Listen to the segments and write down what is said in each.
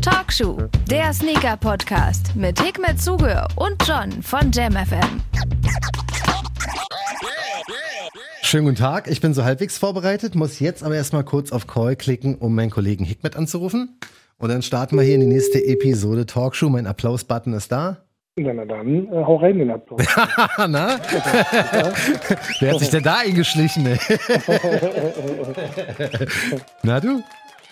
Talkshow, der Sneaker-Podcast mit Hikmet Zuge und John von JamFM. Schönen guten Tag, ich bin so halbwegs vorbereitet, muss jetzt aber erstmal kurz auf Call klicken, um meinen Kollegen Hikmet anzurufen. Und dann starten wir hier in die nächste Episode Talkshow. Mein Applaus-Button ist da. Na, na dann, äh, hau rein den Applaus. Na? Wer hat sich denn da eingeschlichen? ey? Na du?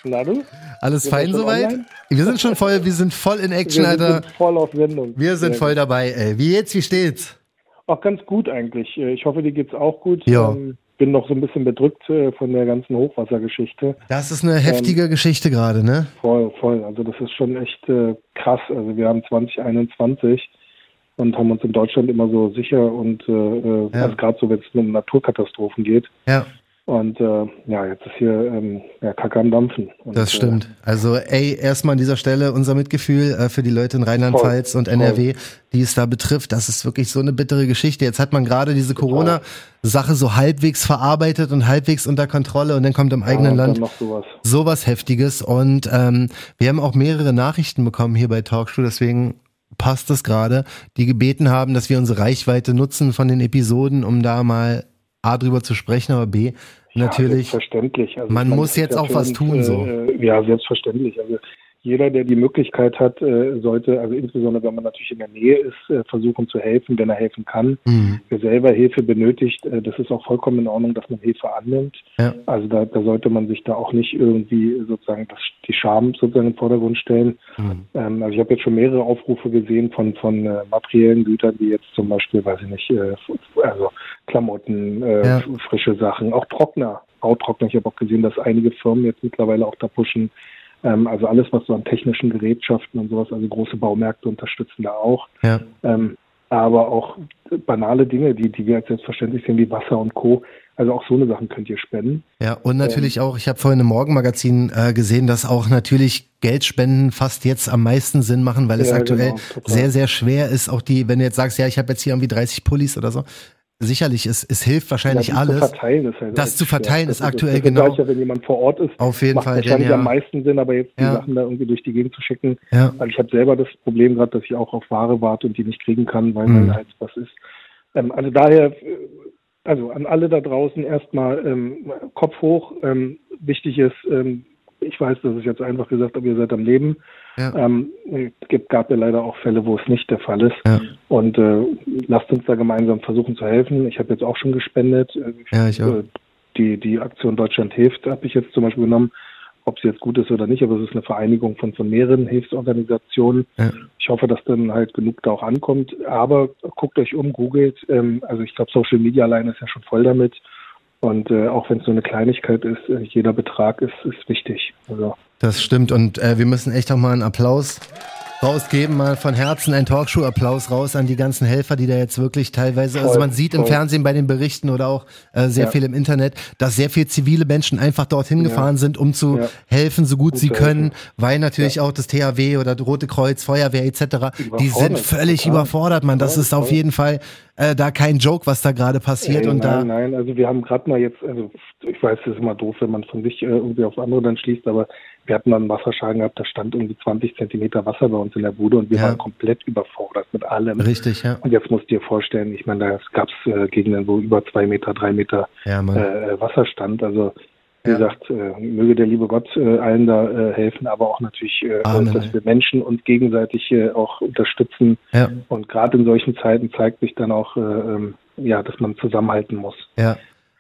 Na du? Alles wir fein soweit? online? Wir sind schon voll, wir sind voll in Action, Wir Alter. sind voll auf Sendung. Wir sind Sehr voll dabei, ey. Wie jetzt, wie steht's? Auch ganz gut eigentlich. Äh, Ich hoffe, dir geht's auch gut. Ja. Ähm, bin noch so ein bisschen bedrückt äh, von der ganzen Hochwassergeschichte. Das ist eine heftige Geschichte gerade, ne? Voll, voll. Also das ist schon echt äh, krass. Also wir haben 2021 und haben uns in Deutschland immer so sicher und äh, äh, Ja. also gerade so, wenn es um Naturkatastrophen geht. Ja, Und äh, ja, jetzt ist hier ähm, ja, Kacke am Dampfen. Und, das stimmt. Also, ey, erstmal an dieser Stelle unser Mitgefühl äh, für die Leute in Rheinland-Pfalz Voll, und NRW, die es da betrifft. Das ist wirklich so eine bittere Geschichte. Jetzt hat man gerade diese Corona-Sache so halbwegs verarbeitet und halbwegs unter Kontrolle und dann kommt im Äh, eigenen ja, und Land sowas. sowas Heftiges. Und ähm, wir haben auch mehrere Nachrichten bekommen hier bei Talkshow, deswegen passt es gerade, die gebeten haben, dass wir unsere Reichweite nutzen von den Episoden, um da mal A drüber zu sprechen, aber B Ja, natürlich. selbstverständlich. Also Man muss jetzt ja auch was tun, so. Äh, ja, selbstverständlich. Also jeder, der die Möglichkeit hat, äh, sollte, also insbesondere wenn man natürlich in der Nähe ist, äh, versuchen zu helfen, wenn er helfen kann. Hm, Wer selber Hilfe benötigt, äh, das ist auch vollkommen in Ordnung, dass man Hilfe annimmt. ja, Also da, da sollte man sich da auch nicht irgendwie sozusagen das, die Scham sozusagen im Vordergrund stellen. hm. Ähm, also ich habe jetzt schon mehrere Aufrufe gesehen von von äh, materiellen Gütern, wie jetzt zum Beispiel, weiß ich nicht, äh, also Klamotten, äh, Ja. frische Sachen, auch Trockner, Bautrockner. Ich habe auch gesehen, dass einige Firmen jetzt mittlerweile auch da pushen. Ähm, also alles, was so an technischen Gerätschaften und sowas, also große Baumärkte unterstützen da auch. ja. Ähm, aber auch banale Dinge, die, die wir als selbstverständlich sehen, wie Wasser und Co. Also auch so eine Sachen könnt ihr spenden. Ja, und natürlich auch, ich habe vorhin im Morgenmagazin äh, gesehen, dass auch natürlich Geldspenden fast jetzt am meisten Sinn machen, weil es Ja, aktuell genau, sehr, sehr schwer ist. Auch die, wenn du jetzt sagst, ja, ich habe jetzt hier irgendwie 30 Pullis oder so, sicherlich, es, es hilft wahrscheinlich Ja, die alles. Zu verteilen ist halt Das zu verteilen Das ist aktuell das genau- Gleiche, wenn jemand vor Ort ist, Auf jeden macht Fall, denn wahrscheinlich ja, am meisten Sinn, aber jetzt die Ja. Sachen da irgendwie durch die Gegend zu schicken. ja, Weil ich habe selber das Problem gerade, dass ich auch auf Ware warte und die nicht kriegen kann, weil Mhm. weil halt was ist. Ähm, also daher, äh, also an alle da draußen erstmal ähm, Kopf hoch. Ähm, wichtig ist, ähm, ich weiß, das ist jetzt einfach gesagt, aber ihr seid am Leben. Ja, Ähm, gibt, gab ja leider auch Fälle, wo es nicht der Fall ist. ja, Und äh, lasst uns da gemeinsam versuchen zu helfen. Ich habe jetzt auch schon gespendet. Äh, Ja, ich auch. äh, Die, die Aktion Deutschland hilft habe ich jetzt zum Beispiel genommen. Ob sie jetzt gut ist oder nicht, aber es ist eine Vereinigung von, von mehreren Hilfsorganisationen. ja. Ich hoffe, dass dann halt genug da auch ankommt. Aber guckt euch um, googelt. Ähm, also ich glaube, Social Media alleine ist ja schon voll damit. Und äh, auch wenn es nur eine Kleinigkeit ist, äh, jeder Betrag ist, ist wichtig. Also Das stimmt und äh, wir müssen echt auch mal einen Applaus rausgeben, mal von Herzen einen Talkshow-Applaus raus an die ganzen Helfer, die da jetzt wirklich teilweise, also man sieht im. Fernsehen bei den Berichten oder auch äh, sehr Ja. viel im Internet, dass sehr viel zivile Menschen einfach dorthin Ja. gefahren sind, um zu Ja. helfen, so gut, Gut sie können, weil natürlich auch das THW oder Rote Kreuz, Feuerwehr etc., die sind völlig überfordert, man. Das ist auf jeden Fall äh, da kein Joke, was da gerade passiert Ey, und da nein, nein, also wir haben gerade mal jetzt, also ich weiß, das ist immer doof, wenn man von sich äh, irgendwie auf andere dann schließt, aber wir hatten dann einen Wasserschaden gehabt, da stand irgendwie 20 Zentimeter Wasser bei uns in der Bude und wir Ja. waren komplett überfordert mit allem. richtig, ja. Und jetzt musst du dir vorstellen, ich meine, da gab es äh, Gegenden, wo über zwei Meter, drei Meter Ja, äh, Wasser stand. Also wie Ja. gesagt, äh, möge der liebe Gott äh, allen da äh, helfen, aber auch natürlich, äh, Amen. dass wir Menschen uns gegenseitig äh, auch unterstützen. Ja, Und gerade in solchen Zeiten zeigt sich dann auch, äh, ähm, ja, dass man zusammenhalten muss. ja.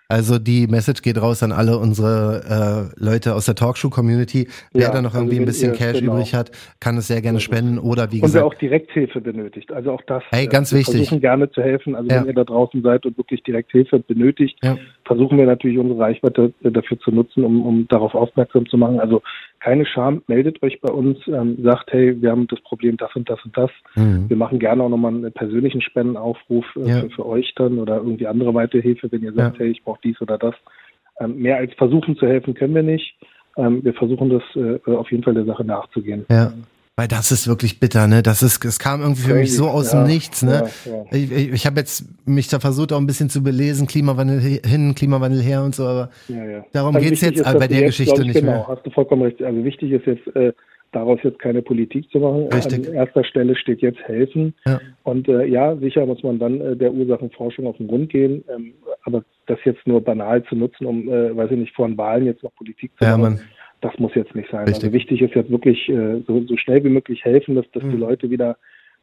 Also die Message geht raus an alle unsere äh, Leute aus der Talkshow-Community. Wer Ja, da noch also irgendwie ein wenn bisschen ihr- Cash genau. übrig hat, kann es sehr gerne spenden oder wie Und wer gesagt, auch Direkthilfe benötigt. Also auch das. Ey, äh, ganz wir wichtig. versuchen gerne zu helfen. Also Ja. wenn ihr da draußen seid und wirklich Direkthilfe benötigt, Ja. Versuchen wir natürlich unsere Reichweite äh, dafür zu nutzen, um, um darauf aufmerksam zu machen. Also keine Scham, meldet euch bei uns, ähm, sagt, hey, wir haben das Problem das und das und das. Mhm. Wir machen gerne auch nochmal einen persönlichen Spendenaufruf äh, Ja. für, für euch dann oder irgendwie andere Weiterhilfe, wenn ihr sagt, Ja. hey, ich brauche dies oder das. Ähm, mehr als versuchen zu helfen können wir nicht. Ähm, wir versuchen das äh, auf jeden Fall der Sache nachzugehen. Ja. Weil das ist wirklich bitter, ne? Das ist, es kam irgendwie für mich so aus ja, dem Nichts, ne? Ja, ja. Ich, ich, habe jetzt mich da versucht auch ein bisschen zu belesen, Klimawandel hin, Klimawandel her und so, aber darum also geht's jetzt ist, bei der jetzt, Geschichte ich, nicht genau, mehr. hast du vollkommen recht. Also wichtig ist jetzt, äh, daraus jetzt keine Politik zu machen. Richtig. An erster Stelle steht jetzt helfen. Und äh, ja, sicher muss man dann äh, der Ursachenforschung auf den Grund gehen. Ähm, aber das jetzt nur banal zu nutzen, um, äh, weiß ich nicht, vor den Wahlen jetzt noch Politik zu machen. Das muss jetzt nicht sein. Richtig. Also wichtig ist jetzt wirklich äh, so, so, schnell wie möglich helfen, dass, dass mhm. die Leute wieder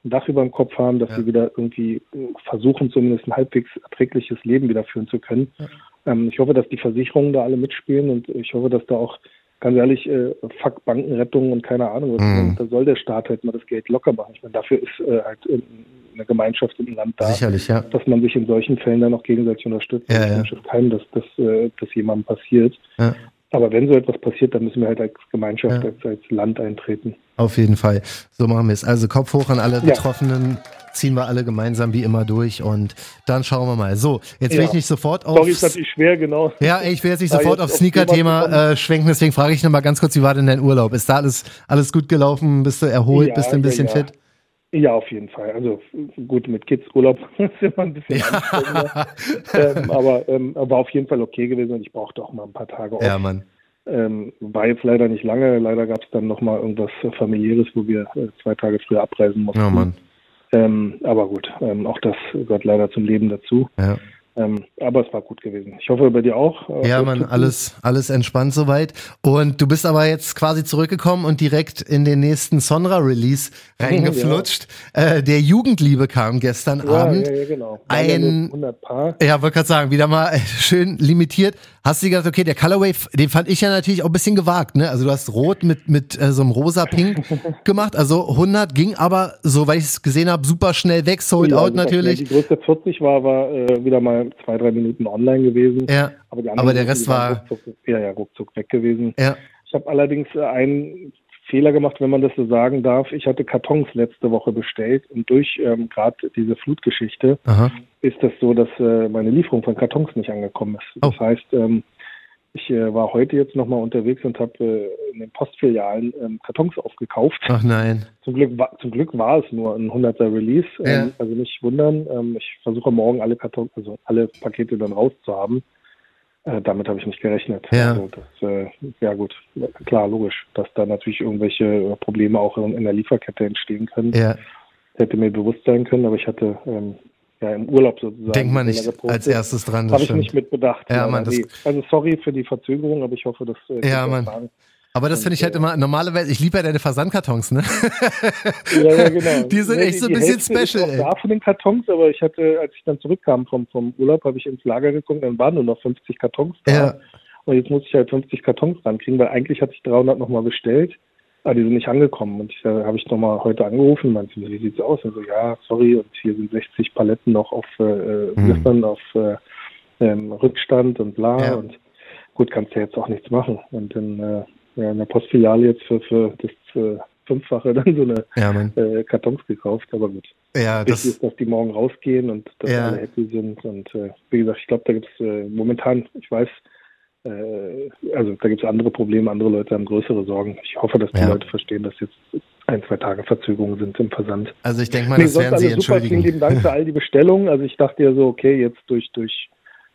ein Dach über dem Kopf haben, dass ja. sie wieder irgendwie äh, versuchen, zumindest ein halbwegs erträgliches Leben wieder führen zu können. Ja. Ähm, ich hoffe, dass die Versicherungen da alle mitspielen und ich hoffe, dass da auch ganz ehrlich, äh, fuck Bankenrettung und keine Ahnung, mhm. da soll der Staat halt mal das Geld locker machen. Ich meine, dafür ist äh, halt eine Gemeinschaft im Land da, Sicherlich, ja. dass man sich in solchen Fällen dann auch gegenseitig unterstützt. Ja, ja. Ich wünsche keinem, dass das äh, dass jemandem passiert. Ja. Aber wenn so etwas passiert, dann müssen wir halt als Gemeinschaft, ja. als, als, Land eintreten. Auf jeden Fall. So machen wir es. Also Kopf hoch an alle Betroffenen. Ja. Ziehen wir alle gemeinsam wie immer durch und dann schauen wir mal. So, jetzt will ja. ich nicht sofort auf. Sorry, ist natürlich schwer, genau. Ja, ich will jetzt nicht sofort aufs Sneaker-Thema äh, schwenken, deswegen frage ich nochmal ganz kurz, wie war denn dein Urlaub? Ist da alles, alles gut gelaufen? Bist du erholt? Bist du ein bisschen fit? Ja, auf jeden Fall. Also gut, mit Kids Urlaub ist immer ein bisschen ja. anstrengender. ähm, aber, ähm, aber auf jeden Fall okay gewesen und ich brauchte auch mal ein paar Tage auf. Ja, Mann. Ähm, war jetzt leider nicht lange. Leider gab es dann nochmal irgendwas familiäres, wo wir äh, zwei Tage früher abreisen mussten. Ja, Mann. Ähm, aber gut, ähm, auch das gehört leider zum Leben dazu. Ja. Ähm, aber es war gut gewesen. Ich hoffe bei dir auch. Äh, ja, man, alles, alles entspannt soweit. Und du bist aber jetzt quasi zurückgekommen und direkt in den nächsten Sonra-Release reingeflutscht. ja. äh, der Jugendliebe kam gestern ja, Abend. Ja, ja, genau. Ein, 100 Paar. Ja, wollte gerade sagen, wieder mal schön limitiert. Hast du gedacht, okay, der Colorway, den fand ich ja natürlich auch ein bisschen gewagt, ne? Also du hast rot mit, mit äh, so einem rosa-pink gemacht. Also 100 ging aber, so weil ich es gesehen habe, super schnell weg, sold ja, out natürlich. Die größte 40 war, war äh, wieder mal zwei, drei Minuten online gewesen. Ja, aber, aber der Rest war... Ruckzuck, ja, ja, ruckzuck weg gewesen. Ja. Ich habe allerdings äh, einen Fehler gemacht, wenn man das so sagen darf. Ich hatte Kartons letzte Woche bestellt und durch ähm, gerade diese Flutgeschichte Aha ist das so, dass äh, meine Lieferung von Kartons nicht angekommen ist. Oh. Das heißt, ähm, ich äh, war heute jetzt nochmal unterwegs und habe äh, in den Postfilialen ähm, Kartons aufgekauft. Ach nein. Zum Glück, war, zum Glück war es nur ein 100er Release. Ähm, ja. Also nicht wundern. Ähm, ich versuche morgen alle Kartons, also alle Pakete dann rauszuhaben. Äh, damit habe ich nicht gerechnet. Ja. Also das, äh, ja gut, klar, logisch, dass da natürlich irgendwelche Probleme auch in, in der Lieferkette entstehen können. Ja. Hätte mir bewusst sein können, aber ich hatte ähm, ja, im Urlaub sozusagen. Denkt man nicht als erstes dran. Habe ich nicht mit bedacht. Ja, man, nee. Also sorry für die Verzögerung, aber ich hoffe, dass. Äh, ja, man. Aber das finde ich halt äh, immer, normalerweise, ich liebe ja deine Versandkartons, ne? Ja, ja, genau. Die sind nee, echt so ein bisschen Hälfte special. Ich da von den Kartons, aber ich hatte, als ich dann zurückkam vom, vom Urlaub, habe ich ins Lager geguckt, dann waren nur noch 50 Kartons da. Ja. Und jetzt muss ich halt 50 Kartons rankriegen, weil eigentlich hatte ich 300 nochmal bestellt. Ah, die sind nicht angekommen. Und ich, äh, habe ich nochmal heute angerufen meinte, wie sieht's aus? Und so, ja, sorry, und hier sind 60 Paletten noch auf äh, mhm. auf äh, ähm, Rückstand und bla. Ja. Und gut, kannst du ja jetzt auch nichts machen. Und in, äh, ja, in der Postfiliale jetzt für, für das äh, Fünffache dann so eine ja, äh, Kartons gekauft, aber gut. Ja, Wichtig das ist, dass die morgen rausgehen und dass ja. alle happy sind. Und äh, wie gesagt, ich glaube, da gibt's äh, momentan, ich weiß, äh, also da gibt es andere Probleme, andere Leute haben größere Sorgen. Ich hoffe, dass die ja. Leute verstehen, dass jetzt ein, zwei Tage Verzögerungen sind im Versand. Also ich denke mal, nee, das werden Sie super, entschuldigen. Vielen lieben Dank für all die Bestellungen. Also ich dachte ja so, okay, jetzt durch durch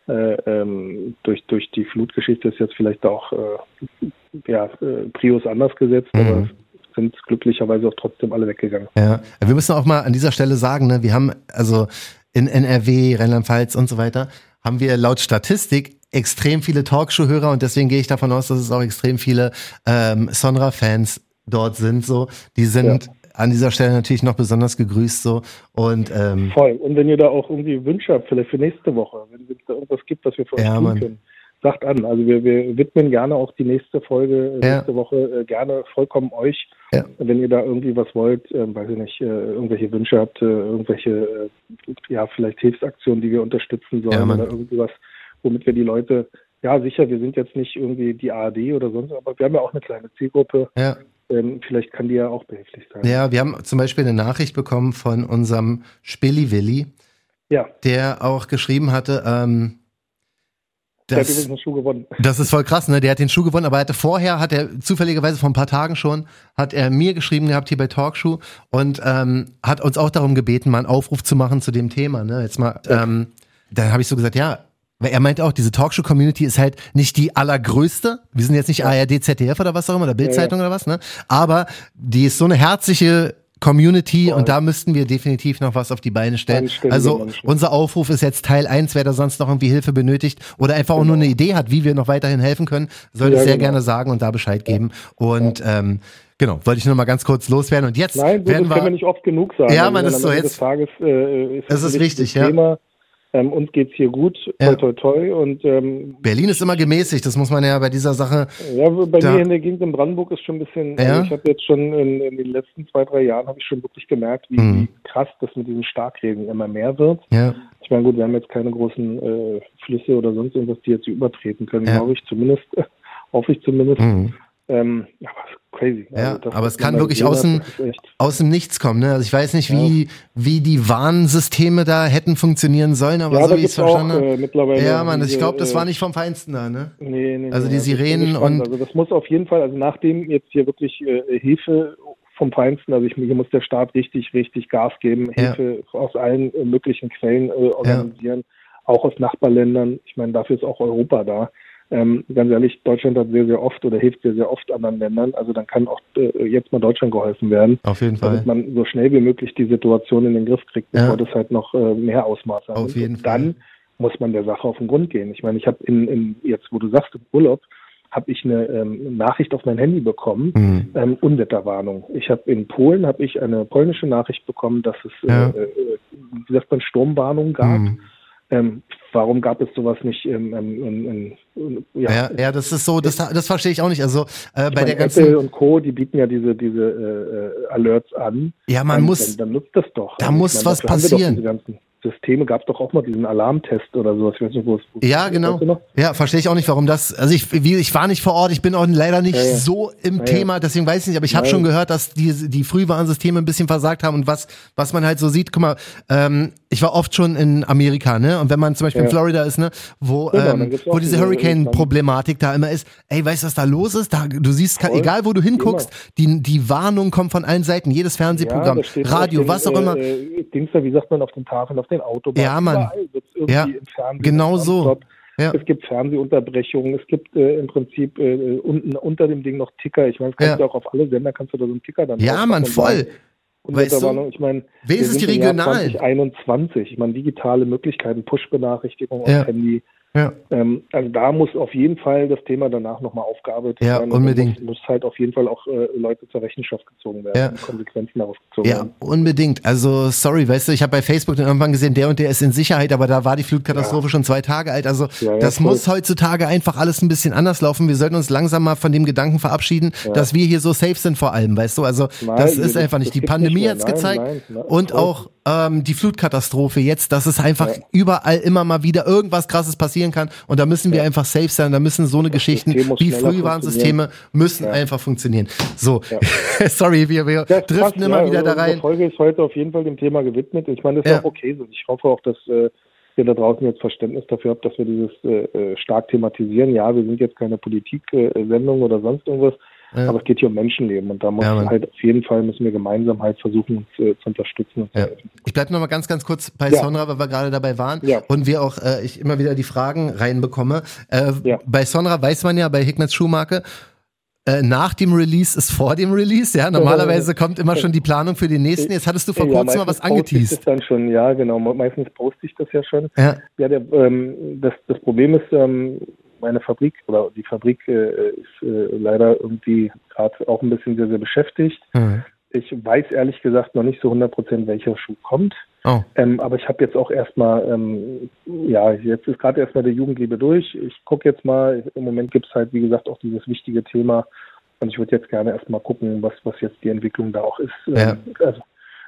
äh, ähm, durch durch die Flutgeschichte ist jetzt vielleicht auch äh, ja äh, Prius anders gesetzt, mhm. aber sind glücklicherweise auch trotzdem alle weggegangen. Ja, wir müssen auch mal an dieser Stelle sagen, ne, wir haben also in NRW, Rheinland-Pfalz und so weiter, haben wir laut Statistik extrem viele Talkshow-Hörer und deswegen gehe ich davon aus, dass es auch extrem viele ähm, Sonra-Fans dort sind. So, die sind ja. an dieser Stelle natürlich noch besonders gegrüßt so und ähm, voll. Und wenn ihr da auch irgendwie Wünsche habt, vielleicht für nächste Woche, wenn es da irgendwas gibt, was wir für euch ja, tun Mann. können, sagt an. Also wir, wir widmen gerne auch die nächste Folge, äh, ja. nächste Woche äh, gerne vollkommen euch. Ja. Wenn ihr da irgendwie was wollt, äh, weiß ich nicht, äh, irgendwelche Wünsche habt, äh, irgendwelche, äh, ja, vielleicht Hilfsaktionen, die wir unterstützen sollen oder irgendwas womit wir die Leute, ja sicher, wir sind jetzt nicht irgendwie die ARD oder sonst, aber wir haben ja auch eine kleine Zielgruppe. Ja. Ähm, vielleicht kann die ja auch behilflich sein. Ja, wir haben zum Beispiel eine Nachricht bekommen von unserem Spilli Willi, ja. der auch geschrieben hatte, ähm, der hat Das, übrigens einen Schuh gewonnen. das ist voll krass, ne? Der hat den Schuh gewonnen, aber er hatte vorher, hat er zufälligerweise vor ein paar Tagen schon, hat er mir geschrieben gehabt hier bei Talkshow und ähm, hat uns auch darum gebeten, mal einen Aufruf zu machen zu dem Thema, ne? Jetzt mal, ähm, dann habe ich so gesagt, ja, weil er meinte auch, diese Talkshow-Community ist halt nicht die allergrößte. Wir sind jetzt nicht ARD, ZDF oder was auch immer, oder Bildzeitung oder was, ne? Aber die ist so eine herzliche Community und da müssten wir definitiv noch was auf die Beine stellen. Also unser Aufruf ist jetzt Teil eins, wer da sonst noch irgendwie Hilfe benötigt oder einfach auch nur eine Idee hat, wie wir noch weiterhin helfen können, soll das Ja, sehr genau. gerne sagen und da Bescheid geben. Und ähm, genau, wollte ich nur mal ganz kurz loswerden. Und jetzt Nein, das werden können wir wir. nicht oft genug sagen. Ja, Also, man, das ist so jetzt- Des Tages, äh, ist Es ist wichtig, ja. Thema. Ähm, uns geht's hier gut, Ja. toi toi toi. Und ähm, Berlin ist immer gemäßigt, das muss man ja bei dieser Sache. ja, bei Da- mir in der Gegend in Brandenburg ist schon ein bisschen, Ja? also ich habe jetzt schon in, in den letzten zwei, drei Jahren habe ich schon wirklich gemerkt, wie, Mhm. krass das mit diesen Starkregen immer mehr wird. Ja, Ich meine, gut, wir haben jetzt keine großen äh, Flüsse oder sonst irgendwas, die jetzt übertreten können, Ja. glaube ich zumindest, hoffe ich zumindest. mhm. Ähm, aber es ist crazy. Ja, das, aber es kann wirklich ist echt- aus dem Nichts kommen. Ne? Also ich weiß nicht, wie, wie die Warnsysteme da hätten funktionieren sollen, aber Ja, so wie ich es verstanden habe. äh. Ja, Mann, ich diese, glaube, das äh, war nicht vom Feinsten da, ne? Nee, nee, Also die Sirenen und- Also das muss auf jeden Fall, also nachdem jetzt hier wirklich äh, Hilfe vom Feinsten, also ich, hier muss der Staat richtig, richtig Gas geben, Ja. Hilfe aus allen äh, möglichen Quellen äh, organisieren, auch aus Nachbarländern. Ich meine, dafür ist auch Europa da. Ähm, ganz ehrlich, Deutschland hat sehr, sehr oft oder hilft sehr, sehr oft anderen Ländern. Also dann kann auch äh, jetzt mal Deutschland geholfen werden, Auf jeden Fall. damit man so schnell wie möglich die Situation in den Griff kriegt, Ja. bevor das halt noch äh, mehr Ausmaß hat. Auf jeden Und dann Fall. muss man der Sache auf den Grund gehen. Ich meine, ich habe in, in jetzt, wo du sagst, im Urlaub, habe ich eine ähm, Nachricht auf mein Handy bekommen, Mhm. ähm, Unwetterwarnung. Ich habe in Polen habe ich eine polnische Nachricht bekommen, dass es, Ja. äh, äh, wie sagt man, Sturmwarnung gab. Mhm. Ähm, warum gab es sowas nicht ähm, ähm, ja, Ja, ja, das ist so, das, das verstehe ich auch nicht. Also äh, bei meine, der Apple ganzen, und Co., die bieten ja diese, diese äh, Alerts an. ja, man dann, muss, Dann, dann nutzt das doch. da Also muss was wir doch passieren. Systeme gab es doch auch mal diesen Alarmtest oder sowas. Ich weiß nicht, wo es Ja, genau. Ja, verstehe ich auch nicht, warum das. Also ich, wie, ich war nicht vor Ort, ich bin auch leider nicht Ja, ja. so im Ja. Thema, deswegen weiß ich nicht, aber ich habe schon gehört, dass die, die Frühwarnsysteme ein bisschen versagt haben und was, was man halt so sieht, guck mal, ähm, ich war oft schon in Amerika, ne? Und wenn man zum Beispiel in Ja. Florida ist, ne, wo, Genau, ähm, wo diese Hurricane-Problematik da immer ist, ey, weißt du, was da los ist? Da, du siehst, Voll. egal wo du hinguckst, die, die Warnung kommt von allen Seiten, jedes Fernsehprogramm, steht Radio, den, was auch immer. Äh, Dings da, wie sagt man, auf den Tafeln, auf den Autobahnen. Ja, Mann. Ja, genau so. Ja. Es gibt Fernsehunterbrechungen, es gibt äh, im Prinzip äh, unten unter dem Ding noch Ticker. Ich meine, das kannst Ja. du auch auf alle Sender, kannst du da so einen Ticker dann Ja, Mann, voll. Weißt du? Ich meine, Wenigstens wir die sind im Jahr regionalen. 2021. Ich meine, digitale Möglichkeiten, Push-Benachrichtigung auf Ja. Handy. Ja. Ähm, also da muss auf jeden Fall das Thema danach nochmal aufgearbeitet Ja, werden. Da unbedingt. Muss, muss halt auf jeden Fall auch äh, Leute zur Rechenschaft gezogen werden Ja. und Konsequenzen daraus gezogen Ja, werden. unbedingt. Also, sorry, weißt du, ich habe bei Facebook dann irgendwann gesehen, der und der ist in Sicherheit, aber da war die Flutkatastrophe schon zwei Tage alt. Also, Ja, ja, das voll. muss heutzutage einfach alles ein bisschen anders laufen. Wir sollten uns langsam mal von dem Gedanken verabschieden, dass wir hier so safe sind vor allem, weißt du? Also, Nein, das ist einfach nicht. Die Pandemie hat's Nein, gezeigt nein, nein, und voll. auch ähm, die Flutkatastrophe jetzt, dass es einfach Ja. überall immer mal wieder irgendwas Krasses passieren kann und da müssen wir einfach safe sein. Da müssen so eine Geschichten System muss wie Frühwarnsysteme müssen Ja. einfach funktionieren. So, Ja. sorry, wir, wir Das driften passt, immer ja, wieder da rein. Folge ist heute auf jeden Fall dem Thema gewidmet. Ich meine, das ist Ja. auch okay so. Ich hoffe auch, dass äh, ihr da draußen jetzt Verständnis dafür habt, dass wir dieses äh, äh, stark thematisieren. Ja, wir sind jetzt keine Politik-Sendung oder sonst irgendwas, Ja. aber es geht hier um Menschenleben und da muss Ja, halt auf jeden Fall müssen wir gemeinsam halt versuchen, uns äh, zu unterstützen Ja. Ich bleibe noch mal ganz, ganz kurz bei. Sonra, weil wir gerade dabei waren und wir auch äh, ich immer wieder die Fragen reinbekomme. Äh. Bei Sonra weiß man ja, bei Hickmans Schuhmarke, äh, nach dem Release ist vor dem Release, ja. Normalerweise kommt immer schon die Planung für den nächsten. Jetzt hattest du vor Ja, kurzem mal was poste ich angeteased. Das dann schon, ja, genau. Meistens poste ich das ja schon. Ja, Ja, der, ähm, das, das Problem ist, ähm, meine Fabrik oder die Fabrik äh, ist äh, leider irgendwie gerade auch ein bisschen sehr, sehr beschäftigt. Hm. Ich weiß ehrlich gesagt noch nicht so 100 Prozent, welcher Schuh kommt. Oh. Ähm, aber ich habe jetzt auch erstmal, ähm, ja, jetzt ist gerade erstmal der Jugendliebe durch. Ich gucke jetzt mal, im Moment gibt es halt, wie gesagt, auch dieses wichtige Thema. Und ich würde jetzt gerne erstmal gucken, was, was jetzt die Entwicklung da auch ist. Ja. Ähm, also,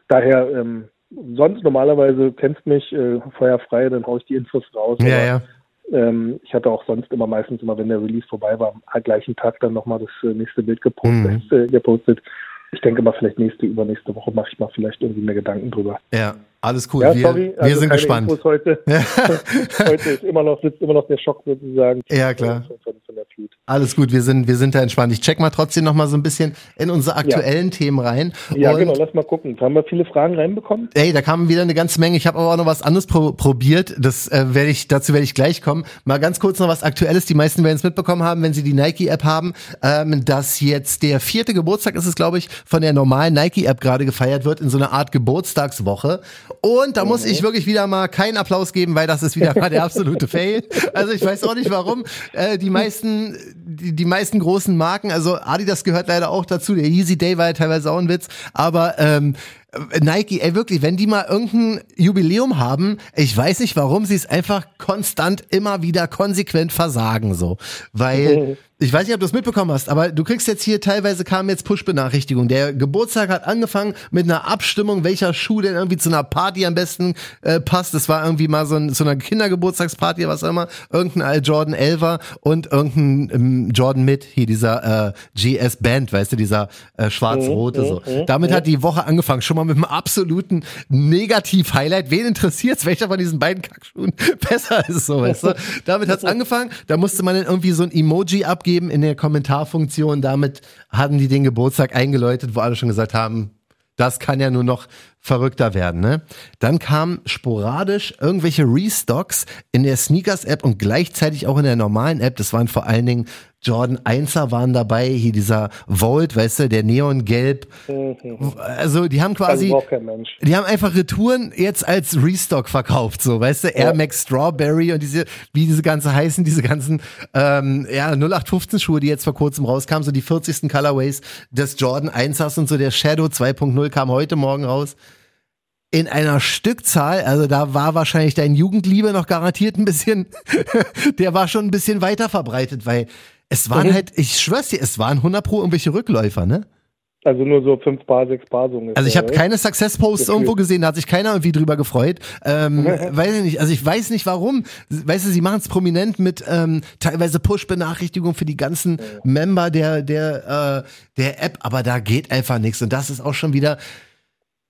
daher, ähm, sonst normalerweise kennst mich, äh, feuerfrei, dann haue ich die Infos raus. Ja, ja. Ähm, ich hatte auch sonst immer meistens immer, wenn der Release vorbei war, am gleichen Tag dann nochmal das äh, nächste Bild gepostet. Mhm. Äh, gepostet. Ich denke mal, vielleicht nächste, übernächste Woche mache ich mal vielleicht irgendwie mehr Gedanken drüber. Ja. Alles cool. Ja, wir, sorry, wir also sind gespannt. Infos heute. heute ist immer noch, sitzt immer noch der Schock sozusagen. Ja, klar. Von, von, von der Flut. Alles gut, wir sind, wir sind da entspannt. Ich check mal trotzdem noch mal so ein bisschen in unsere aktuellen Themen rein. Ja, Und genau, lass mal gucken. Haben wir viele Fragen reinbekommen? Ey, da kamen wieder eine ganze Menge. Ich habe aber auch noch was anderes pro probiert. Das äh, werde ich, dazu werde ich gleich kommen. Mal ganz kurz noch was Aktuelles. Die meisten werden es mitbekommen haben, wenn sie die Nike-App haben, ähm, dass jetzt der vierte Geburtstag ist es, glaube ich, von der normalen Nike-App gerade gefeiert wird in so einer Art Geburtstagswoche. Und da muss ich wirklich wieder mal keinen Applaus geben, weil das ist wieder mal der absolute Fail. Also ich weiß auch nicht warum. Äh, die meisten, die, die meisten großen Marken, also Adidas gehört leider auch dazu. Der Easy Day war ja teilweise auch ein Witz, aber ähm, Nike, ey wirklich, wenn die mal irgendein Jubiläum haben, ich weiß nicht, warum sie es einfach konstant immer wieder konsequent versagen so, weil ich weiß nicht, ob du es mitbekommen hast, aber du kriegst jetzt hier teilweise kamen jetzt Push-Benachrichtigungen. Der Geburtstag hat angefangen mit einer Abstimmung, welcher Schuh denn irgendwie zu einer Party am besten äh, passt. Das war irgendwie mal so ein, so einer Kindergeburtstagsparty, was auch immer. Irgendein Al Jordan 11er und irgendein ähm, Jordan mit hier dieser äh, GS Band, weißt du, dieser äh, schwarz-rote so. Damit hat die Woche angefangen, schon mal mit einem absoluten Negativ-Highlight. Wen interessiert's, welcher von diesen beiden Kackschuhen besser ist, so, weißt du? Damit hat's angefangen. Da musste man dann irgendwie so ein Emoji abgeben in der Kommentarfunktion. Damit hatten die den Geburtstag eingeläutet, wo alle schon gesagt haben, das kann ja nur noch verrückter werden, ne? Dann kamen sporadisch irgendwelche Restocks in der Sneakers-App und gleichzeitig auch in der normalen App. Das waren vor allen Dingen Jordan 1er waren dabei, hier dieser Volt, weißt du, der Neongelb. Also die haben quasi, die haben einfach Retouren jetzt als Restock verkauft, so, weißt du, Air Max Strawberry und diese, wie diese ganze heißen, diese ganzen, ähm, ja, 0815 Schuhe, die jetzt vor kurzem rauskamen, so die 40. Colorways des Jordan 1ers und so der Shadow 2.0 kam heute Morgen raus. In einer Stückzahl, also da war wahrscheinlich dein Jugendliebe noch garantiert ein bisschen, der war schon ein bisschen weiter verbreitet, weil es waren Mhm. halt, ich schwör's dir, es waren 100 pro irgendwelche Rückläufer, ne? Also nur so fünf Paar, sechs Paar so ungefähr. Also ich habe ne? keine Success-Posts Gefühl. irgendwo gesehen, da hat sich keiner irgendwie drüber gefreut. Ähm, weiß ich nicht, also ich weiß nicht warum. Weißt du, sie machen es prominent mit ähm, teilweise Push-Benachrichtigungen für die ganzen Member der, der, äh, der App, aber da geht einfach nichts. Und das ist auch schon wieder,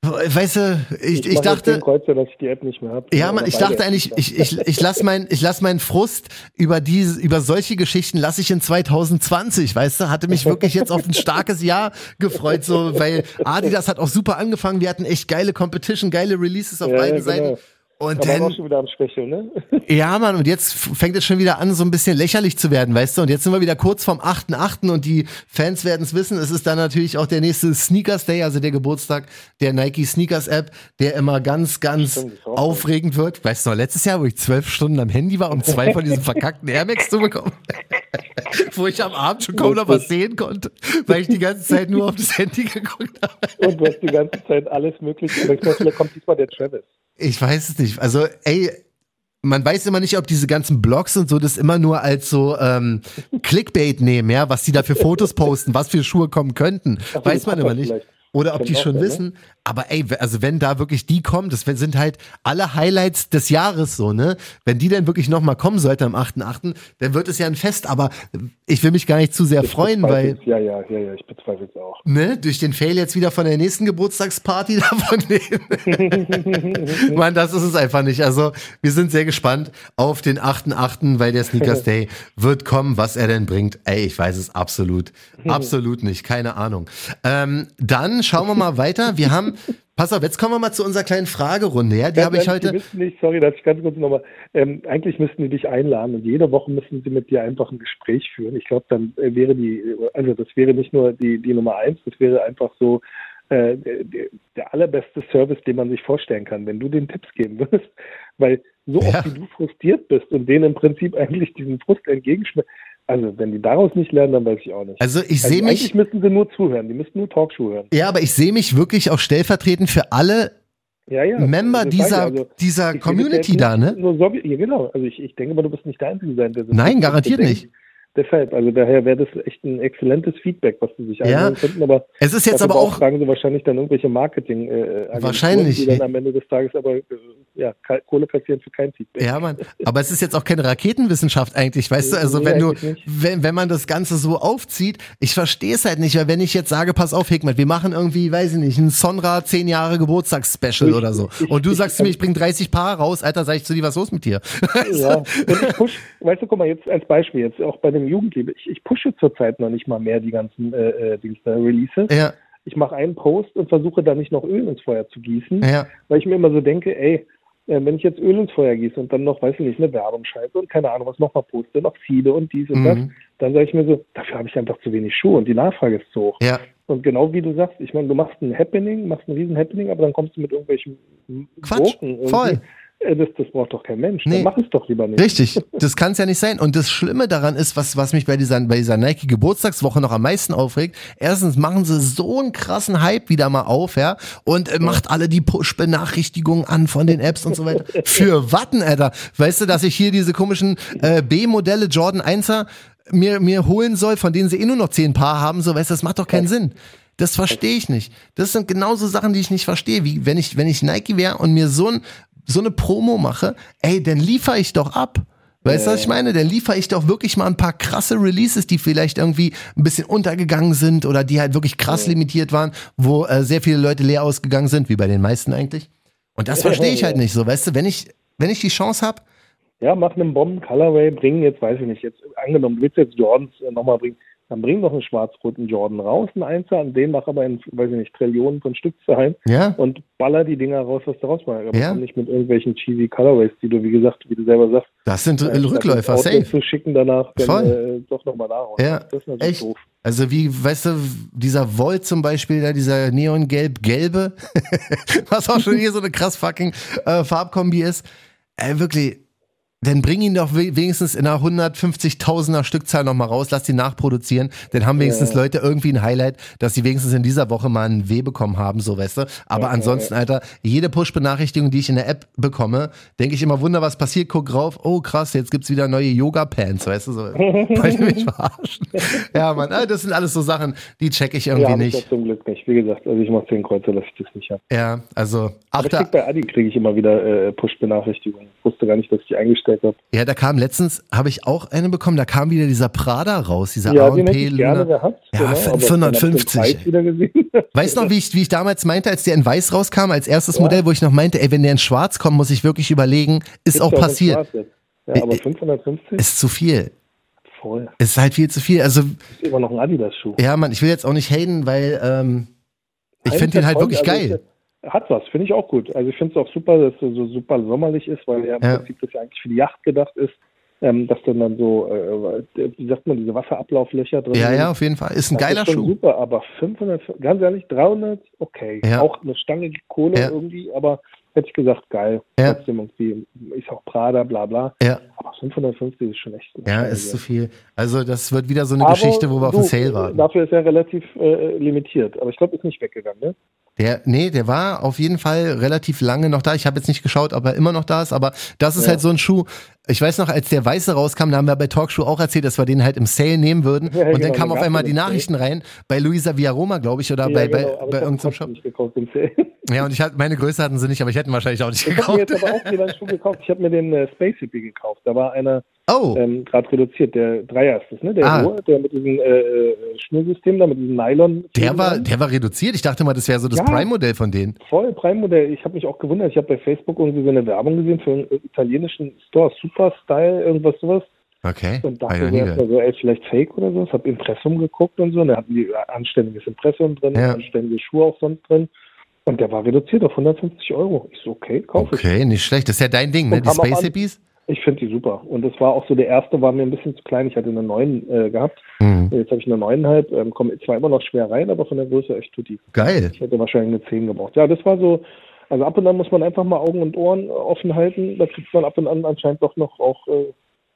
weißt du, ich, ich, jetzt dachte. den Kreuzer, dass ich die App nicht mehr habe. Ja, Mann, ich dachte eigentlich, ich, ich, ich lass mein, ich lass meinen Frust über diese, über solche Geschichten lasse ich in 2020, weißt du, hatte mich wirklich jetzt auf ein starkes Jahr gefreut, so, weil Adidas hat auch super angefangen, wir hatten echt geile Competition, geile Releases auf Ja, beiden ja, Seiten. Und dann, auch schon wieder am Schwächeln, ne? ja, Mann, und jetzt fängt es schon wieder an, so ein bisschen lächerlich zu werden, weißt du? Und jetzt sind wir wieder kurz vorm 8.8. und die Fans werden es wissen. Es ist dann natürlich auch der nächste Sneakers Day, also der Geburtstag der Nike Sneakers App, der immer ganz, ganz Stimmt, aufregend wird. Weißt du letztes Jahr, wo ich zwölf Stunden am Handy war, um zwei von diesen verkackten Air Max zu bekommen, wo ich am Abend schon kaum noch was sehen konnte, weil ich die ganze Zeit nur auf das Handy geguckt habe. Und du hast die ganze Zeit alles mögliche. Aber ich glaube, vielleicht kommt diesmal der Travis. Ich weiß es nicht. Also, ey, man weiß immer nicht, ob diese ganzen Blogs und so das immer nur als so ähm, Clickbait nehmen, ja, was die da für Fotos posten, was für Schuhe kommen könnten. Weiß man immer nicht. Oder ob die schon ne? wissen. Aber ey, also wenn da wirklich die kommen, das sind halt alle Highlights des Jahres so, ne? Wenn die dann wirklich nochmal kommen sollten am 8.8., dann wird es ja ein Fest. Aber ich will mich gar nicht zu sehr freuen, weil. Ja, ja, ja, ja, ich bezweifle es auch. ne, durch den Fail jetzt wieder von der nächsten Geburtstagsparty davon nehmen. Mann, das ist es einfach nicht. Also, wir sind sehr gespannt auf den 8.8., weil der Sneakers Day wird kommen, was er denn bringt. Ey, ich weiß es absolut. Absolut nicht. Keine Ahnung. Ähm, dann schauen wir mal weiter. Wir haben, pass auf, jetzt kommen wir mal zu unserer kleinen Fragerunde. Ja, die habe ich heute. Nicht, sorry, dass ich ganz kurz nochmal, ähm, eigentlich müssten die dich einladen und jede Woche müssen sie mit dir einfach ein Gespräch führen. Ich glaube, dann äh, wäre die, also das wäre nicht nur die, die Nummer eins, das wäre einfach so äh, der, der allerbeste Service, den man sich vorstellen kann, wenn du den Tipps geben würdest. Weil so Ja. oft wie du frustriert bist und denen im Prinzip eigentlich diesen Frust entgegenschmeißt, also wenn die daraus nicht lernen, dann weiß ich auch nicht. Also, ich Also sehe mich. eigentlich müssten sie nur zuhören, die müssten nur Talkshow hören. Ja, aber ich sehe mich wirklich auch stellvertretend für alle Ja, ja. Member dieser, also, dieser Community da, ne? Sowjet, ja, genau. Also ich, ich denke mal, du wirst nicht der Einzige sein, der so Nein, denkt. garantiert nicht. Deshalb, also daher wäre das echt ein exzellentes Feedback, was sie sich ja. könnten, aber es ist jetzt aber auch fragen sie wahrscheinlich dann irgendwelche Marketing äh, wahrscheinlich. die dann am Ende des Tages aber äh, ja, Kohle kassieren für kein Feedback. Ja, Mann, aber es ist jetzt auch keine Raketenwissenschaft eigentlich, weißt du, also Nee, wenn du wenn, wenn man das ganze so aufzieht, ich verstehe es halt nicht, weil wenn ich jetzt sage, pass auf, Hickmet, wir machen irgendwie, weiß ich nicht, ein Sonra 10 Jahre Geburtstagsspecial oder so. ich- und du ich- sagst zu mir, ich bring 30 Paar raus, Alter, sag ich zu dir, was ist los mit dir? Ja, und ich push, weißt du, guck mal, jetzt als Beispiel, jetzt auch bei dem Jugendliebe, ich, ich pushe zurzeit noch nicht mal mehr die ganzen äh, äh, Dings da, Releases. ja, Ich mache einen Post und versuche da nicht noch Öl ins Feuer zu gießen, ja, weil ich mir immer so denke, ey, äh, wenn ich jetzt Öl ins Feuer gieße und dann noch, weiß ich nicht, eine Werbung schreibe und keine Ahnung, was nochmal poste, noch Ziele und dies und das, Mhm. dann sage ich mir so, dafür habe ich einfach zu wenig Schuhe und die Nachfrage ist zu hoch. ja. Und genau wie du sagst, ich meine, du machst ein Happening, machst ein riesen Happening, aber dann kommst du mit irgendwelchen Quatsch, voll. Äh, Das, das braucht doch kein Mensch. Nee. Dann mach es doch lieber nicht. Richtig, das kann es ja nicht sein. Und das Schlimme daran ist, was, was mich bei dieser, bei dieser Nike Geburtstagswoche noch am meisten aufregt. Erstens machen sie so einen krassen Hype wieder mal auf, ja, und äh, macht alle die Push-Benachrichtigungen an von den Apps und so weiter. Für Watten, Alter. Weißt du, dass ich hier diese komischen äh, B-Modelle Jordan 1er mir, mir holen soll, von denen sie eh nur noch zehn Paar haben, so, weißt du, das macht doch keinen Sinn. Das verstehe ich nicht. Das sind genauso Sachen, die ich nicht verstehe. Wie wenn ich, wenn ich Nike wäre und mir so, ein, so eine Promo mache, ey, dann liefere ich doch ab. Weißt du, was ich meine? Dann liefere ich doch wirklich mal ein paar krasse Releases, die vielleicht irgendwie ein bisschen untergegangen sind oder die halt wirklich krass limitiert waren, wo äh, sehr viele Leute leer ausgegangen sind, wie bei den meisten eigentlich. Und das verstehe ich halt nicht so, weißt du, wenn ich, wenn ich die Chance habe, Ja, mach einen Bomben-Colorway, bring jetzt, weiß ich nicht, jetzt angenommen, du willst jetzt Jordans äh, nochmal bringen, dann bring doch einen schwarz-roten Jordan raus, einen Einser, an den mach aber in, weiß ich nicht, Trillionen von Stückzahlen ja, und baller die Dinger raus, was du rausmachst. Aber Ja. nicht mit irgendwelchen cheesy Colorways, die du, wie gesagt, wie du selber sagst, das sind äh, Rückläufer, safe. zu schicken danach, dann Voll. äh, doch nochmal da raus. Ja, das ist natürlich echt. doof. Also wie, weißt du, dieser Volt zum Beispiel, da dieser Neongelb-Gelbe, was auch schon hier so eine krass fucking äh, Farbkombi ist. Äh, wirklich, dann bring ihn doch we- wenigstens in einer 150.000er Stückzahl nochmal raus, lass die nachproduzieren, dann haben wenigstens Ja. Leute irgendwie ein Highlight, dass sie wenigstens in dieser Woche mal ein W bekommen haben, so weißt du. Aber Ja, ansonsten, Alter, jede Push-Benachrichtigung, die ich in der App bekomme, denke ich immer, Wunder, was passiert, guck rauf, oh krass, jetzt gibt's wieder neue Yoga-Pants, weißt du, so. Ihr mich verarschen? Ja, Mann, ah, das sind alles so Sachen, die check ich irgendwie Ja, hab ich nicht. doch zum Glück nicht. Wie gesagt, also ich mache zehn Kreuze, dass ich das nicht habe. Ja, also, Aber ich achter, krieg bei Adi kriege ich immer wieder äh, Push-Benachrichtigungen. Ich wusste gar nicht, dass ich die eingestellt habe. ja, da kam letztens, habe ich auch eine bekommen, da kam wieder dieser Prada raus, dieser Ja, A&P ich gerne Luna. gehabt. Ja, genau, aber dann hab ich den 550. Preis wieder gesehen. Weißt du noch, wie ich, wie ich damals meinte, als der in weiß rauskam, als erstes Ja. Modell, wo ich noch meinte, ey, wenn der in schwarz kommt, muss ich wirklich überlegen, ist Gibt's auch passiert. Ja, Äh, aber äh, 550? Ist zu viel. Voll. Ist halt viel zu viel. Also, Ist immer noch ein Adidas-Schuh. ja, Mann, ich will jetzt auch nicht haten, weil ähm, ich finde den halt wirklich also geil. Hat was, finde ich auch gut. Also ich finde es auch super, dass es so super sommerlich ist, weil ja im Ja. Prinzip das ja eigentlich für die Yacht gedacht ist, ähm, dass dann dann so, äh, wie sagt man, diese Wasserablauflöcher drin Ja, sind. ja, auf jeden Fall. Ist ein Das geiler ist schon Schuh. Super, aber 500, ganz ehrlich, 300, okay. Ja. Auch eine Stange Kohle Ja. irgendwie, aber hätte ich gesagt, geil. Ja. Trotzdem irgendwie, ist auch Prada, bla bla. Ja, Aber 550 ist schon echt. ja, ist zu viel. Also, das wird wieder so eine Aber Geschichte, wo wir auf du, den Sale warten. Dafür ist er relativ äh, limitiert. Aber ich glaube, ist nicht weggegangen, ne? Der, nee, der war auf jeden Fall relativ lange noch da. Ich habe jetzt nicht geschaut, ob er immer noch da ist, aber das ist Ja. halt so ein Schuh. Ich weiß noch, als der Weiße rauskam, da haben wir bei Talkshow auch erzählt, dass wir den halt im Sale nehmen würden. Ja, und dann genau, kamen dann auf gab's einmal den die. Nachrichten rein, bei Luisa Villaroma, glaube ich, oder bei, genau, bei, bei ich irgendeinem Shop. nicht gekauft im Sale. Ja, und ich hatte, meine Größe hatten sie nicht, aber ich hätte ihn wahrscheinlich auch nicht Ich habe mir gekauft. jetzt aber auch einen Schuh gekauft. Ich habe mir den äh, Space Hippie gekauft. Da war einer Oh, ähm, gerade reduziert. Der Dreier ist das, ne? Der Ah. Ruhe, der mit diesem äh, äh, Schnürsystem da, mit diesem Nylon. der war, der war reduziert. Ich dachte mal, das wäre so das Ja. Prime-Modell von denen. Voll Prime-Modell. Ich habe mich auch gewundert. Ich habe bei Facebook irgendwie so eine Werbung gesehen für einen italienischen Store, Super Style, irgendwas sowas. Okay. Und dachte mir so, ey, vielleicht Fake oder so. Ich habe Impressum geguckt und so. Und da hatten die anständiges Impressum drin, Ja. anständige Schuhe auch sonst drin. Und der war reduziert auf 150 Euro. Ich so, okay, kaufe ich. Okay, nicht schlecht. Das ist ja dein Ding, ne? Die Space Hippies. Ich finde die super. Und das war auch so, der erste war mir ein bisschen zu klein. Ich hatte eine 9 äh, gehabt. Hm. Jetzt habe ich eine 9,5. Ähm, komme zwar immer noch schwer rein, aber von der Größe echt tutti. Geil. Ich hätte wahrscheinlich eine 10 gebraucht. Ja, das war so, also ab und an muss man einfach mal Augen und Ohren äh, offen halten. Da kriegt man ab und an anscheinend doch noch auch äh,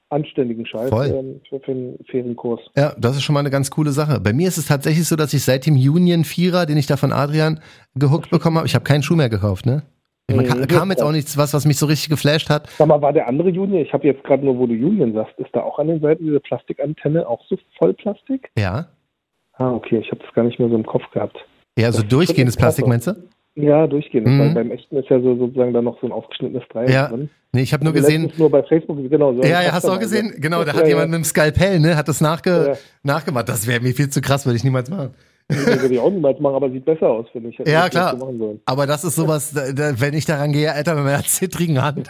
anständigen Scheiß Voll. ähm, für, für einen fairen Kurs. Ja, das ist schon mal eine ganz coole Sache. Bei mir ist es tatsächlich so, dass ich seit dem Union Vierer, den ich da von Adrian gehuckt bekommen habe, ich habe keinen Schuh mehr gekauft, ne? Man kam, kam jetzt auch nichts, was, was mich so richtig geflasht hat. Sag mal, war der andere Union, ich habe jetzt gerade nur, wo du Union sagst, ist da auch an den Seiten diese Plastikantenne auch so Vollplastik? Ja. Ah, okay, ich habe das gar nicht mehr so im Kopf gehabt. Ja, so durchgehendes Plastik, meinst du? Ja, durchgehend. Mhm. Weil beim echten ist ja so sozusagen da noch so ein aufgeschnittenes Dreieck Ja. drin. Nee, ich habe nur Also gesehen, Nur bei Facebook, genau. So Ja, ja, hast du auch gesehen? Genau, da Ja, hat ja. jemand mit dem Skalpell, ne, hat das nachge Ja. nachgemacht. Das wäre mir viel zu krass, würde ich niemals machen. Nee, würde ich auch niemals machen, aber sieht besser aus, finde ich. Hätte Ja, klar. so. Aber das ist sowas, da, wenn ich daran gehe, Alter, mit meiner zittrigen Hand,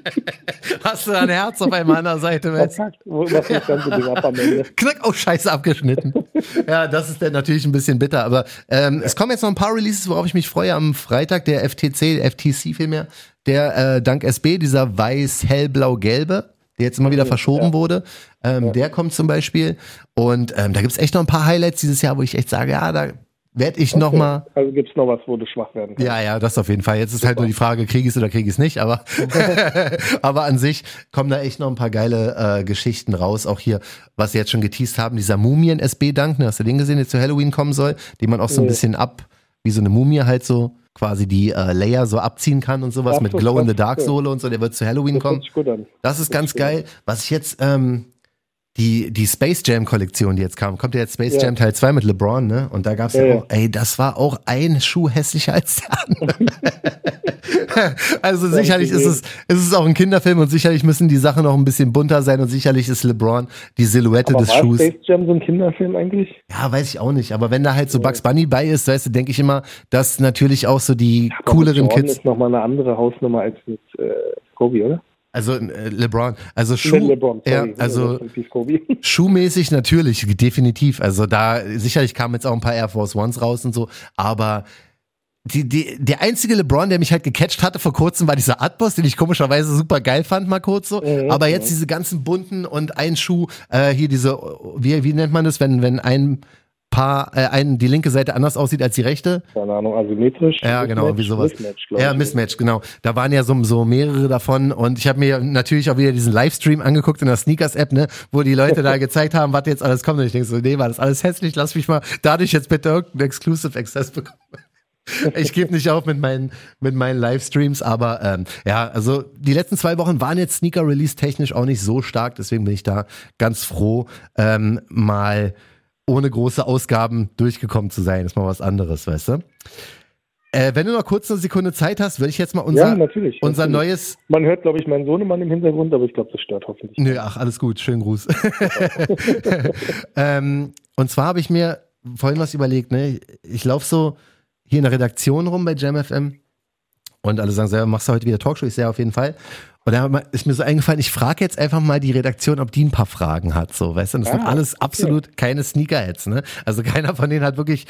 hast du ein Herz auf einmal an der Seite, das Ende? Knack, oh Scheiße, abgeschnitten. ja, das ist dann natürlich ein bisschen bitter, aber ähm, es kommen jetzt noch ein paar Releases, worauf ich mich freue. Am Freitag der FTC, FTC vielmehr, der äh, dank SB, dieser weiß-hell-blau-gelbe, der jetzt immer wieder verschoben ja. wurde, ähm, der kommt zum Beispiel. Und ähm, da gibt's echt noch ein paar Highlights dieses Jahr, wo ich echt sage, ja, da werde ich noch mal Also gibt es noch was, wo du schwach werden kannst. ja, ja, das auf jeden Fall. Jetzt ist halt nur die Frage, kriege ich es oder kriege ich es nicht, aber, aber an sich kommen da echt noch ein paar geile äh, Geschichten raus. Auch hier, was sie jetzt schon geteased haben, dieser Mumien-SB-Dank, ne, hast du den gesehen, der zu Halloween kommen soll, den man auch so ein Nee. bisschen ab, wie so eine Mumie halt so quasi die äh, Layer so abziehen kann und sowas Ach mit Glow in the Dark. Sohle und so, der wird zu Halloween Das kommen. Das ist ganz cool. geil. Was ich jetzt, ähm, die, die Space Jam Kollektion, die jetzt kam, kommt ja jetzt Space Ja. Jam Teil 2 mit LeBron, ne? Und da gab's ja, Ja, auch, ey, das war auch ein Schuh hässlicher als der andere. also ich sicherlich ist es, ist es auch ein Kinderfilm und sicherlich müssen die Sachen noch ein bisschen bunter sein und sicherlich ist LeBron die Silhouette Aber des war Schuhs. Space Jam so ein Kinderfilm eigentlich? Ja, weiß ich auch nicht. Aber wenn da halt so Bugs Bunny bei ist, weißt du, denke ich immer, dass natürlich auch so die Aber cooleren Kids, ist nochmal eine andere Hausnummer als mit äh, Kobe, oder? Also äh, LeBron, also Schuh, LeBron, ja, sorry. also Peace Kobe. Schuhmäßig natürlich, definitiv. Also da, sicherlich kamen jetzt auch ein paar Air Force Ones raus und so, aber die, die, der einzige LeBron, der mich halt gecatcht hatte vor kurzem, war dieser Atmos, den ich komischerweise super geil fand, mal kurz so. Mhm, aber jetzt diese ganzen bunten und ein Schuh, äh, hier diese, wie, wie nennt man das, wenn, wenn ein Paar, äh, ein, die linke Seite anders aussieht als die rechte? Keine Ahnung, asymmetrisch. Ja, genau, wie sowas. Mismatch, Ja. Mismatch, genau. Da waren ja so, so mehrere davon und ich habe mir natürlich auch wieder diesen Livestream angeguckt in der Sneakers-App, ne, wo die Leute da gezeigt haben, was jetzt alles kommt und ich denke so, nee, war das alles hässlich, lass mich mal dadurch jetzt bitte irgendeinen Exclusive Access bekommen. Ich gebe nicht auf mit meinen, mit meinen Livestreams, aber ähm, ja, also die letzten zwei Wochen waren jetzt Sneaker-Release technisch auch nicht so stark, deswegen bin ich da ganz froh, ähm, mal ohne große Ausgaben durchgekommen zu sein. ist mal was anderes, weißt du? Äh, wenn du noch kurz eine Sekunde Zeit hast, würde ich jetzt mal unser, ja, natürlich. unser natürlich. neues. Man hört, glaube ich, meinen Sohnemann im Hintergrund, aber ich glaube, das stört hoffentlich. Nö, ach, alles gut, schönen Gruß. ähm, und zwar habe ich mir vorhin was überlegt, ne? Ich laufe so hier in der Redaktion rum bei JamFM und alle sagen, selber machst du heute wieder Talkshow? Ich sehe auf jeden Fall. Und da ist mir so eingefallen, ich frage jetzt einfach mal die Redaktion, ob die ein paar Fragen hat, so, weißt du? Und das sind Ah, alles absolut keine Sneakerheads, ne? Also keiner von denen hat wirklich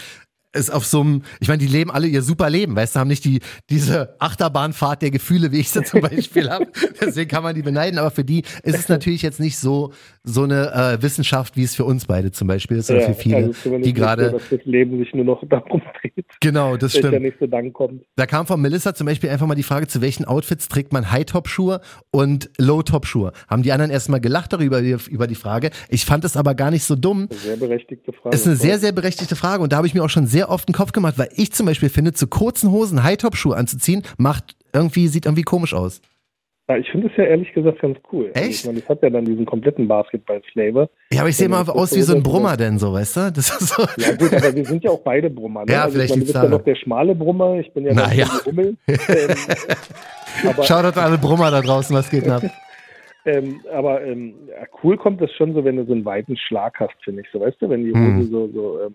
ist auf so einem, ich meine, die leben alle ihr super Leben, weißt du, haben nicht die, diese Achterbahnfahrt der Gefühle, wie ich sie zum Beispiel habe. Deswegen kann man die beneiden, aber für die ist es natürlich jetzt nicht so, so eine äh, Wissenschaft, wie es für uns beide zum Beispiel ist, oder für viele, also die gerade, dass das Leben sich nur noch darum dreht, genau, das stimmt. nächste Dank kommt. Da kam von Melissa zum Beispiel einfach mal die Frage, zu welchen Outfits trägt man High-Top-Schuhe und Low-Top-Schuhe? Haben die anderen erstmal gelacht darüber, über die Frage. Ich fand es aber gar nicht so dumm. Eine sehr berechtigte Frage. Ist eine sehr, sehr berechtigte Frage und da habe ich mir auch schon sehr oft den Kopf gemacht, weil ich zum Beispiel finde, zu kurzen Hosen High-Top-Schuhe anzuziehen, macht irgendwie, sieht irgendwie komisch aus. Ja, ich finde es ja ehrlich gesagt ganz cool. Also Echt? ich meine, das hat ja dann diesen kompletten Basketball-Flavor. Ja, aber ich sehe mal aus wie so ein Brummer denn so, weißt du? Das ist so. Ja gut, aber wir sind ja auch beide Brummer. Ne? Ja, also vielleicht ich meine, du bist ja noch der schmale Brummer, ich bin ja noch ja. der Hummel. ähm, Schaut alle Brummer da draußen, was geht ab? ähm, aber ähm, cool kommt das schon so, wenn du so einen weiten Schlag hast, finde ich. So, weißt du, wenn die Hose Mhm. so, so ähm,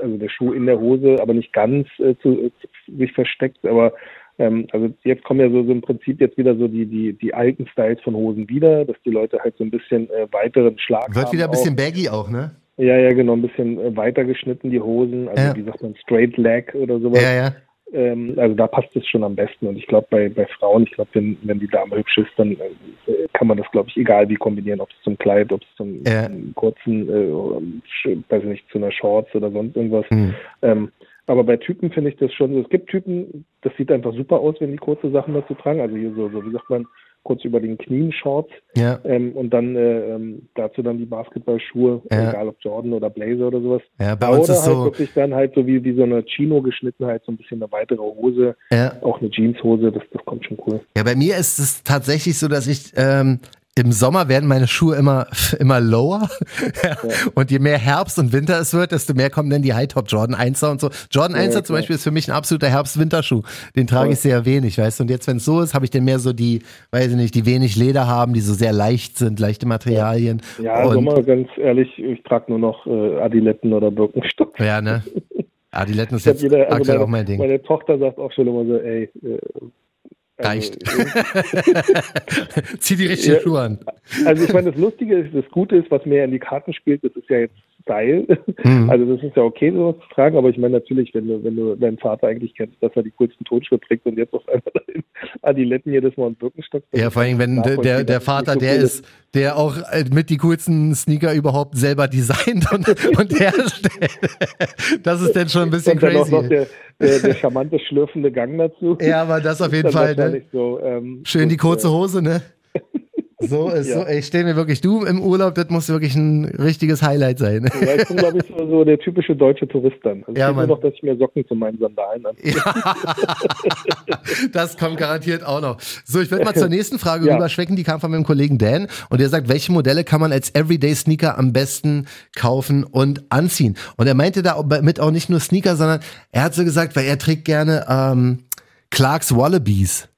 also der Schuh in der Hose, aber nicht ganz äh, zu, äh, zu, sich versteckt, aber ähm, also jetzt kommen ja so, so im Prinzip jetzt wieder so die, die, die alten Styles von Hosen wieder, dass die Leute halt so ein bisschen äh, weiteren Schlag Wird haben. wieder ein auch. bisschen baggy auch, ne? Ja, ja, genau, ein bisschen äh, weiter geschnitten, die Hosen, also Ja. wie sagt man, Straight Leg oder sowas. Ja, ja. Ähm, also da passt es schon am besten. Und ich glaube, bei, bei Frauen, ich glaube, wenn, wenn die Dame hübsch ist, dann äh, kann man das, glaube ich, egal wie kombinieren, ob es zum Kleid, ob es zum Ja. kurzen, äh, weiß ich nicht, zu einer Shorts oder sonst irgendwas. Hm. Ähm, aber bei Typen finde ich das schon so. Es gibt Typen, das sieht einfach super aus, wenn die kurze Sachen dazu tragen. Also hier so, so wie sagt man, kurz über den Knien Shorts Ja. ähm, und dann äh, ähm, dazu dann die Basketballschuhe, Ja. egal ob Jordan oder Blazer oder sowas. Ja, bei oder uns ist halt so, wirklich dann halt so wie, wie so eine Chino-Geschnittenheit, so ein bisschen eine weitere Hose, ja. auch eine Jeanshose, das, das kommt schon cool. Ja, bei mir ist es tatsächlich so, dass ich ähm, im Sommer werden meine Schuhe immer immer lower und je mehr Herbst und Winter es wird, desto mehr kommen dann die High Top Jordan 1er und so. Jordan 1er zum klar. Beispiel ist für mich ein absoluter Herbst-Winterschuh. Den trage Ja. ich sehr wenig, weißt du. Und jetzt, wenn es so ist, habe ich dann mehr so die, weiß ich nicht, die wenig Leder haben, die so sehr leicht sind, leichte Materialien. Ja, und, Sommer, ganz ehrlich, ich trage nur noch äh, Adiletten oder Birkenstock. Ja, ne? Adiletten ist jetzt jeder- also aktuell meine, auch mein Ding. Meine Tochter sagt auch schon immer so, ey, äh, also, Reicht. äh, Zieh die richtigen Ja. Schuhe an. Also ich meine, das Lustige ist, das Gute ist, was mehr in die Karten spielt, das ist ja jetzt Style. Mhm. Also das ist ja okay, sowas zu tragen, aber ich meine natürlich, wenn du, wenn du deinen Vater eigentlich kennst, dass er die coolsten Tonschuhe trägt und jetzt auf einmal in Adiletten jedes Mal einen Birkenstock. Ja, vor allem, wenn der, der, der Vater so der cool ist, der auch äh, mit die coolsten Sneaker überhaupt selber designt und, und herstellt. Das ist dann schon ein bisschen Und dann auch noch crazy. der, der, der charmante, schlürfende Gang dazu. Ja, aber das auf jeden Fall, ne? So, ähm, Schön die kurze äh, Hose, ne? So ist Ja. so, ey, ich stell mir wirklich, du im Urlaub, das muss wirklich ein richtiges Highlight sein. Ja, ich bin, glaube ich, so, so der typische deutsche Tourist dann. Also Ja, ich nur noch, dass ich mir Socken zu meinen Sandalen anziehe. Das kommt garantiert auch noch. So, ich werde mal zur nächsten Frage Ja. rüberschwecken. Die kam von meinem Kollegen Dan und der sagt, welche Modelle kann man als Everyday Sneaker am besten kaufen und anziehen? Und er meinte da mit auch nicht nur Sneaker, sondern er hat so gesagt, weil er trägt gerne ähm, Clarks Wallabies.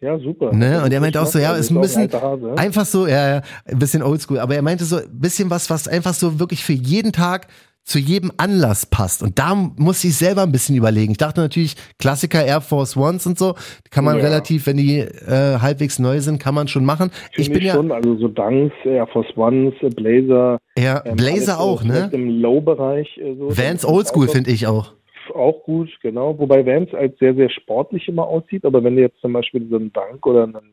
Ja, super. Ne? Und er meinte auch so, ja, Also ist ein einfach so, ja, ja, ein bisschen oldschool. Aber er meinte so, ein bisschen was, was einfach so wirklich für jeden Tag zu jedem Anlass passt. Und da musste ich selber ein bisschen überlegen. Ich dachte natürlich, Klassiker Air Force Ones und so, kann man Ja. relativ, wenn die äh, halbwegs neu sind, kann man schon machen. Ich Finde bin ja, schon, also so Dunks, Air Force Ones, äh, Blazer. ja, ähm, Blazer auch, ne? vielleicht Im Low-Bereich. Äh, so. Vans Oldschool finde ich auch. Auch gut, genau. Wobei Vans als sehr, sehr sportlich immer aussieht. Aber wenn du jetzt zum Beispiel so einen Dunk oder einen, einen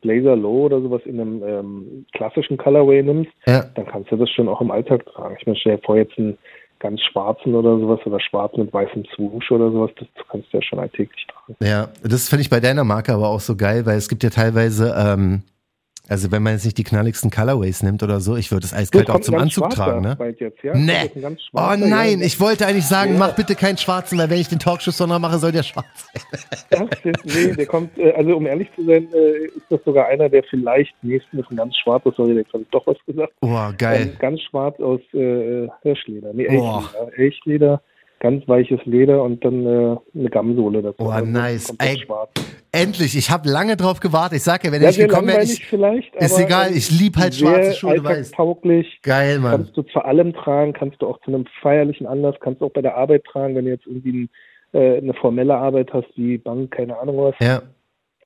Blazer Low oder sowas in einem ähm, klassischen Colorway nimmst, Ja. dann kannst du das schon auch im Alltag tragen. Ich meine, stell dir vor, jetzt einen ganz schwarzen oder sowas oder schwarz mit weißem Swoosh oder sowas, das kannst du ja schon alltäglich tragen. Ja, das finde ich bei deiner Marke aber auch so geil, weil es gibt ja teilweise, ähm, also wenn man jetzt nicht die knalligsten Colorways nimmt oder so, ich würde es eiskalt auch zum ein Anzug tragen, ne? Jetzt, ja? Nee. Ein Oh nein, ja. ich wollte eigentlich sagen, Ja. mach bitte keinen schwarzen, weil wenn ich den Talkshow noch mache, soll der schwarz sein. Das ist, nee, der kommt, äh, also um ehrlich zu sein, äh, ist das sogar einer, der vielleicht nächsten ist ein ganz schwarzes, sorry, jetzt habe ich doch was gesagt. Oh, geil. Ähm, ganz schwarz aus äh, Hirschleder, nee, Oh. Elchleder, Elchleder, ganz weiches Leder und dann äh, eine Gammsohle dazu. Oh, Also nice. Ey. Endlich, ich habe lange drauf gewartet. Ich sag ja, wenn Ja, ich gekommen wäre, ich, vielleicht, ist egal, ähm, ich lieb halt schwarze Schuhe, du weißt. Geil, Mann. Kannst du zu allem tragen, kannst du auch zu einem feierlichen Anlass, kannst du auch bei der Arbeit tragen, wenn du jetzt irgendwie ein, äh, eine formelle Arbeit hast, wie Bank, keine Ahnung was. Ja,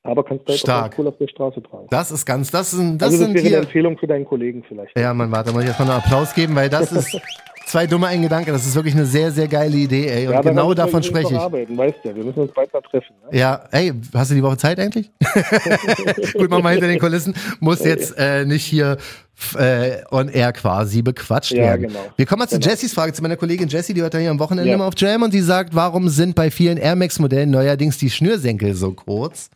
Aber kannst du halt Stark. auch cool auf der Straße tragen. das ist ganz, das sind, das also das sind wäre eine hier. Empfehlung für deinen Kollegen vielleicht. Ja, Mann, warte, muss ich erstmal einen Applaus geben, weil das ist zwei dumme ein Gedanke. Das ist wirklich eine sehr, sehr geile Idee, ey. Und Ja, genau davon spreche ich. Arbeiten, weißt ja, wir müssen uns bald mal treffen. Ne? Ja, ey, hast du die Woche Zeit eigentlich? Gut, mach mal hinter den Kulissen. Muss jetzt äh, nicht hier äh, on air quasi bequatscht Ja, werden. genau. Wir kommen mal zu Genau. Jessys Frage, zu meiner Kollegin Jessie, die hört ja hier am Wochenende Ja. immer auf Jam und die sagt, warum sind bei vielen Air Max Modellen neuerdings die Schnürsenkel so kurz?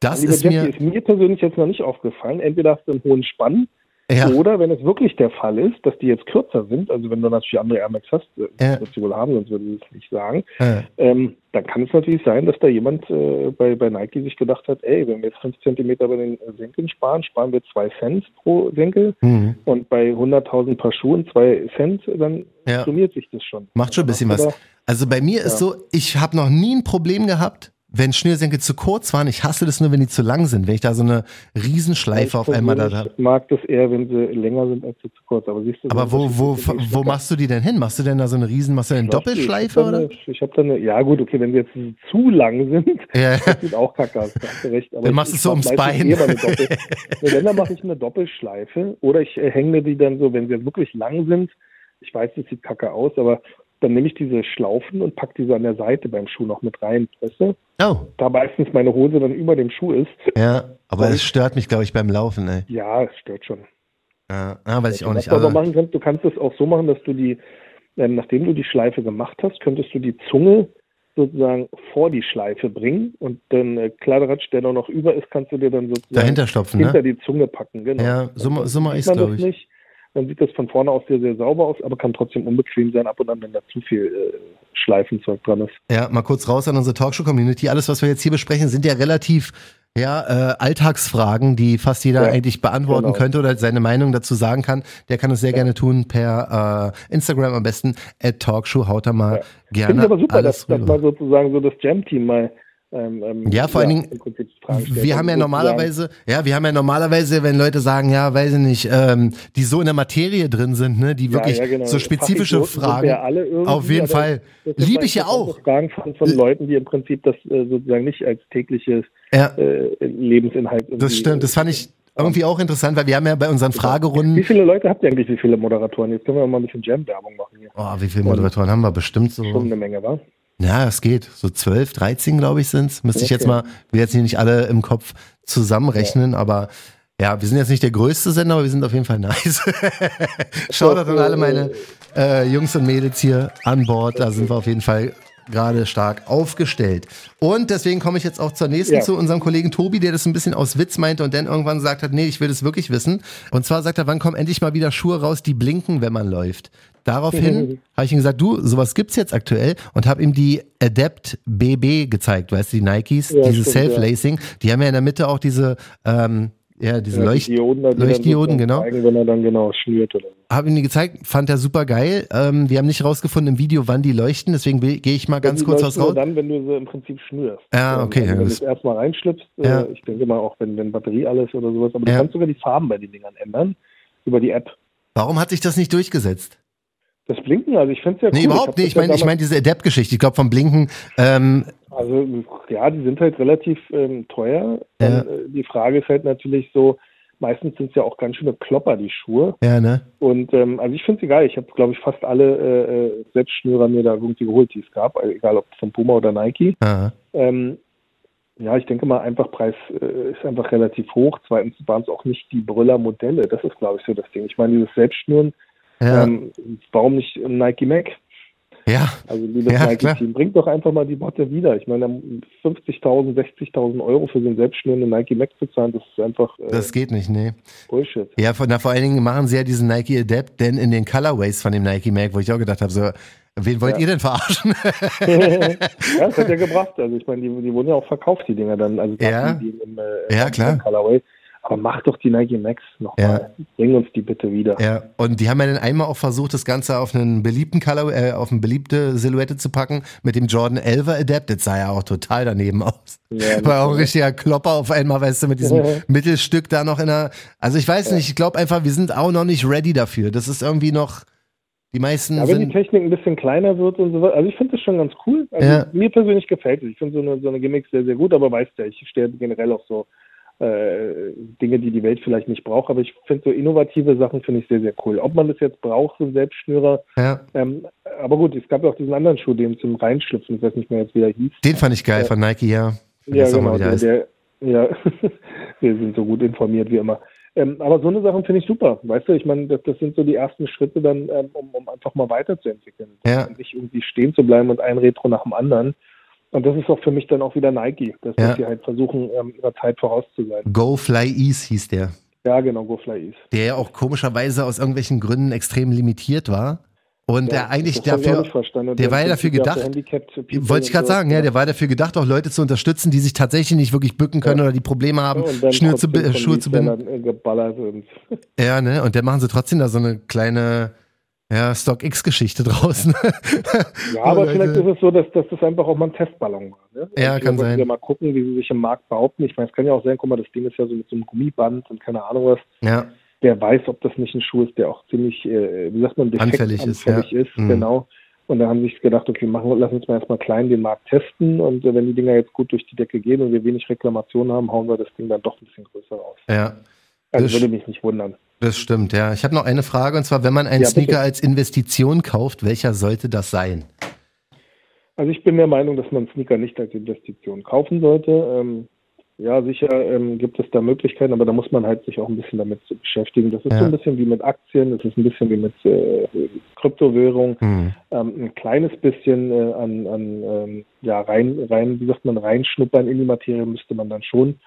Das ist Jackie, mir, ist mir persönlich jetzt noch nicht aufgefallen. Entweder hast du einen hohen Spann ja, oder wenn es wirklich der Fall ist, dass die jetzt kürzer sind, also wenn du natürlich andere Air Max hast, äh, Ja. wirst du wohl haben, sonst würde ich es nicht sagen, äh, ähm, dann kann es natürlich sein, dass da jemand äh, bei, bei Nike sich gedacht hat, ey, wenn wir jetzt 5 Zentimeter bei den Senkeln sparen, sparen wir 2 Cent pro Senkel hm, und bei 100.000 Paar Schuhen 2 Cent, dann Ja. summiert sich das schon. macht schon ein bisschen was. Also bei mir ist Ja. so, ich habe noch nie ein Problem gehabt, wenn Schnürsenkel zu kurz waren. Ich hasse das nur, wenn die zu lang sind. Wenn ich da so eine Riesenschleife auf Ich einmal da habe. mag das eher, wenn sie länger sind als sie zu kurz. Aber siehst du, Aber wo, wo, wo machst du die denn hin? Machst du denn da so eine Riesen, machst du eine Doppelschleife ich da oder? Eine, ich habe da eine, ja gut, okay, wenn sie jetzt zu lang sind, Ja. das sieht auch kacke aus, da hast du recht. Aber Dann ich- machst du ich es so ums Bein. wenn, dann mache ich eine Doppelschleife oder ich äh, hänge die dann so, wenn sie wirklich lang sind, ich weiß, das sieht kacke aus, aber dann nehme ich diese Schlaufen und packe die so an der Seite beim Schuh noch mit rein, weißt du? Oh, Da meistens meine Hose dann über dem Schuh ist. ja. Aber es stört mich, glaube ich, beim Laufen, ey. Ja, es stört schon. Ja, ah, weiß ich auch Was nicht. du aber machen kannst, du kannst es auch so machen, dass du die, ähm, nachdem du die Schleife gemacht hast, könntest du die Zunge sozusagen vor die Schleife bringen und den äh, Kladderadatsch, der noch über ist, kannst du dir dann sozusagen Dahinter stopfen, hinter ne? die Zunge packen. Genau. Ja, so, so mache ich man glaube ich. nicht. Dann sieht das von vorne aus sehr, sehr sauber aus, aber kann trotzdem unbequem sein, ab und an, wenn da zu viel äh, Schleifenzeug dran ist. Ja, mal kurz raus an unsere Talkshow-Community. Alles, was wir jetzt hier besprechen, sind ja relativ ja, äh, Alltagsfragen, die fast jeder Ja, eigentlich beantworten genau. könnte oder seine Meinung dazu sagen kann. Der kann es sehr gerne tun per äh, Instagram am besten, at Talkshow, haut da mal Finde gerne ich aber super, dass, dass mal sozusagen so das Jam-Team mal ähm, ähm, Ja, vor allen Dingen. Wir haben ja normalerweise, ja, wir haben ja normalerweise, wenn Leute sagen, ja, weiß ich nicht, ähm, die so in der Materie drin sind, ne, die wirklich ja, ja, genau. so spezifische Fragen. ja auf jeden Fall. Liebe ich ja auch. Fragen von, von Leuten, die im Prinzip das äh, sozusagen nicht als tägliches Ja, äh, Lebensinhalt das stimmt. Das fand ich irgendwie auch interessant, weil wir haben ja bei unseren Wie Fragerunden, viele Leute habt ihr eigentlich, wie viele Moderatoren? Jetzt können wir mal ein bisschen Jam-Werbung machen hier. oh, wie viele Moderatoren haben wir? Bestimmt so. Schon eine Menge, wa? Ja, es geht. So 12, 13, glaube ich, sind's. Müsste ich jetzt Okay. mal, will jetzt hier nicht alle im Kopf zusammenrechnen, aber ja, wir sind jetzt nicht der größte Sender, aber wir sind auf jeden Fall nice. Shoutout an alle meine äh, Jungs und Mädels hier an Bord. Da sind wir auf jeden Fall gerade stark aufgestellt. Und deswegen komme ich jetzt auch zur nächsten Ja. zu unserem Kollegen Tobi, der das ein bisschen aus Witz meinte und dann irgendwann gesagt hat, nee, ich will das wirklich wissen. Und zwar sagt er, wann kommen endlich mal wieder Schuhe raus, die blinken, wenn man läuft. Daraufhin habe ich ihm gesagt, du, sowas gibt's jetzt aktuell und habe ihm die Adept BB gezeigt, weißt du, die Nikes, Ja, diese stimmt, Self-Lacing, die haben ja in der Mitte auch diese, ähm, ja, diese Ja, die Leucht Dioden, da, die Leuchtdioden, genau. Zeigen, wenn er dann genau schnürt oder so. Habe ihm die gezeigt, fand er super geil. Ähm, wir haben nicht rausgefunden im Video, wann die leuchten, deswegen gehe ich mal ganz Die kurz was raus. dann, wenn du sie im Prinzip schnürst. Ja, Ähm, okay, Also ja, wenn du das- es erstmal reinschlüpfst, Ja. äh, ich denke mal auch, wenn, wenn Batterie alles oder sowas, aber du Ja. kannst sogar die Farben bei den Dingern ändern über die App. Warum hat sich das nicht durchgesetzt? Das Blinken, also ich finde es ja cool. Nee, überhaupt nicht. das Ich meine, ich meine diese Adept-Geschichte. Ich glaube vom Blinken, ähm, Also ja, die sind halt relativ ähm, teuer. Ja. Dann, äh, die Frage ist halt natürlich so, meistens sind es ja auch ganz schöne Klopper, die Schuhe. ja, ne? Und ähm, also ich finde es egal. Ich habe, glaube ich, fast alle äh, äh, Selbstschnürer mir da irgendwie geholt, die es gab, also egal ob von Puma oder Nike. Ähm, ja, ich denke mal, einfach Preis äh, ist einfach relativ hoch. Zweitens waren es auch nicht die Brüller-Modelle. Das ist, glaube ich, so das Ding. Ich meine, dieses Selbstschnüren, Ja, ähm, warum nicht ein Nike Mac? ja, Also liebes Ja. Nike-Team, bringt doch einfach mal die Botte wieder. Ich meine, 50.000, 60.000 Euro für so einen selbstschnürenden Nike Mac zu zahlen, das ist einfach äh, das geht nicht, nee. Bullshit. Ja, von, na, vor allen Dingen machen sie ja diesen Nike Adapt, denn in den Colorways von dem Nike Mac, wo ich auch gedacht habe, so, wen wollt Ja. ihr denn verarschen? ja, das hat ja gebracht. Also ich meine, die, die wurden ja auch verkauft, die Dinger dann. Also Ja. die, die im, äh, Ja, klar. Colorway. Aber mach doch die Nike Max nochmal. Bring uns die bitte wieder. ja, und die haben ja dann einmal auch versucht, das Ganze auf einen beliebten Color, äh, auf eine beliebte Silhouette zu packen, mit dem Jordan 11er Adapt. Das sah ja auch total daneben aus. Ja, War auch ein richtiger Klopper auf einmal, weißt du, mit diesem Ja. Mittelstück da noch in der, also ich weiß nicht, ich glaube einfach, wir sind auch noch nicht ready dafür. Das ist irgendwie noch, die meisten Ja, wenn die Technik ein bisschen kleiner wird und so weiter. Also ich finde das schon ganz cool. Also Ja. Mir persönlich gefällt es. Ich finde so eine, so eine Gimmick sehr, sehr gut, aber weißt ja, ich stehe generell auf so äh, Dinge, die die Welt vielleicht nicht braucht. Aber ich finde so innovative Sachen finde ich sehr, sehr cool. Ob man das jetzt braucht, so Selbstschnürer. ja, Ähm, aber gut, es gab ja auch diesen anderen Schuh, den zum Reinschlüpfen, ich weiß nicht mehr jetzt, wie er hieß. den fand ich geil Ja. von Nike, ja. Ja, auch mal, genau. der Der, ja, wir sind so gut informiert wie immer. Ähm, aber so eine Sachen finde ich super. Weißt du, ich meine, das, das sind so die ersten Schritte dann, ähm, um, um einfach mal weiterzuentwickeln. Ja. Nicht irgendwie stehen zu bleiben und ein Retro nach dem anderen. Und das ist auch für mich dann auch wieder Nike, dass, Ja. sie halt versuchen, ähm, ihrer Zeit voraus zu sein. Go Fly Ease hieß der. Ja, genau, Go Fly East. Der ja auch komischerweise aus irgendwelchen Gründen extrem limitiert war. Und der eigentlich dafür, verstanden. der war ja dafür gedacht- wollte ich gerade so. sagen, ja, der war dafür gedacht, auch Leute zu unterstützen, die sich tatsächlich nicht wirklich bücken können Ja. oder die Probleme haben, Ja, Schnür zu, äh, Schuhe zu binden. Äh, Ja, ne? Und dann machen sie trotzdem da so eine kleine ja, StockX-Geschichte draußen. Ja, aber vielleicht ist es so, dass, dass das einfach auch mal ein Testballon war. Ne? Ja, kann sein. Wir mal gucken, wie sie sich im Markt behaupten. Ich meine, es kann ja auch sein, guck mal, das Ding ist ja so mit so einem Gummiband und keine Ahnung was. ja, Wer weiß, ob das nicht ein Schuh ist, der auch ziemlich, äh, wie sagt man, defekt Anfällig ist, anfällig ja. ist. Mhm. Genau. Und da haben sie sich gedacht, okay, machen, lass uns mal erstmal klein den Markt testen und äh, wenn die Dinger jetzt gut durch die Decke gehen und wir wenig Reklamationen haben, hauen wir das Ding dann doch ein bisschen größer raus. ja. Also würde mich nicht wundern. Das stimmt, ja. Ich habe noch eine Frage und zwar, wenn man einen Ja. Sneaker als Investition kauft, welcher sollte das sein? Also ich bin der Meinung, dass man Sneaker nicht als Investition kaufen sollte. Ähm, ja, sicher ähm, gibt es da Möglichkeiten, aber da muss man halt sich auch ein bisschen damit beschäftigen. Das ist Ja. so ein bisschen wie mit Aktien, das ist ein bisschen wie mit äh, Kryptowährung, Hm. ähm, ein kleines bisschen äh, an, an ähm, ja, rein, rein, wie sagt man, reinschnuppern in die Materie müsste man dann schon.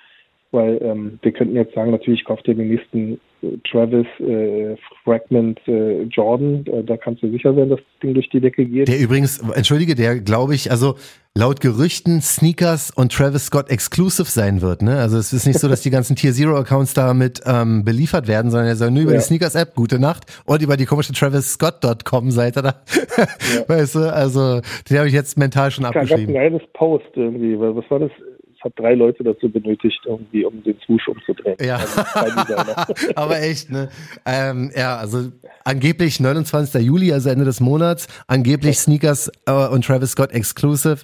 Weil ähm, wir könnten jetzt sagen, natürlich kauft ihr den nächsten äh, Travis äh, Fragment äh, Jordan, äh, da kannst du sicher sein, dass das Ding durch die Decke geht. Der übrigens, entschuldige, der glaube ich, also laut Gerüchten Sneakers und Travis Scott exclusive sein wird, ne? Also es ist nicht so, dass die ganzen Tier Zero Accounts damit ähm, beliefert werden, sondern er soll nur über Ja. die Sneakers App, gute Nacht, und über die komische TravisScott.com Seite da. Weißt du, also den habe ich jetzt mental schon Es gab ein abgeschrieben. geiles Post irgendwie, was war das? Es hat drei Leute dazu benötigt, irgendwie, um den Swoosh umzudrehen. Ja, Also Designer. aber echt, ne? Ähm, ja, also angeblich 29. Juli, also Ende des Monats, angeblich Sneakers äh, und Travis Scott exclusive.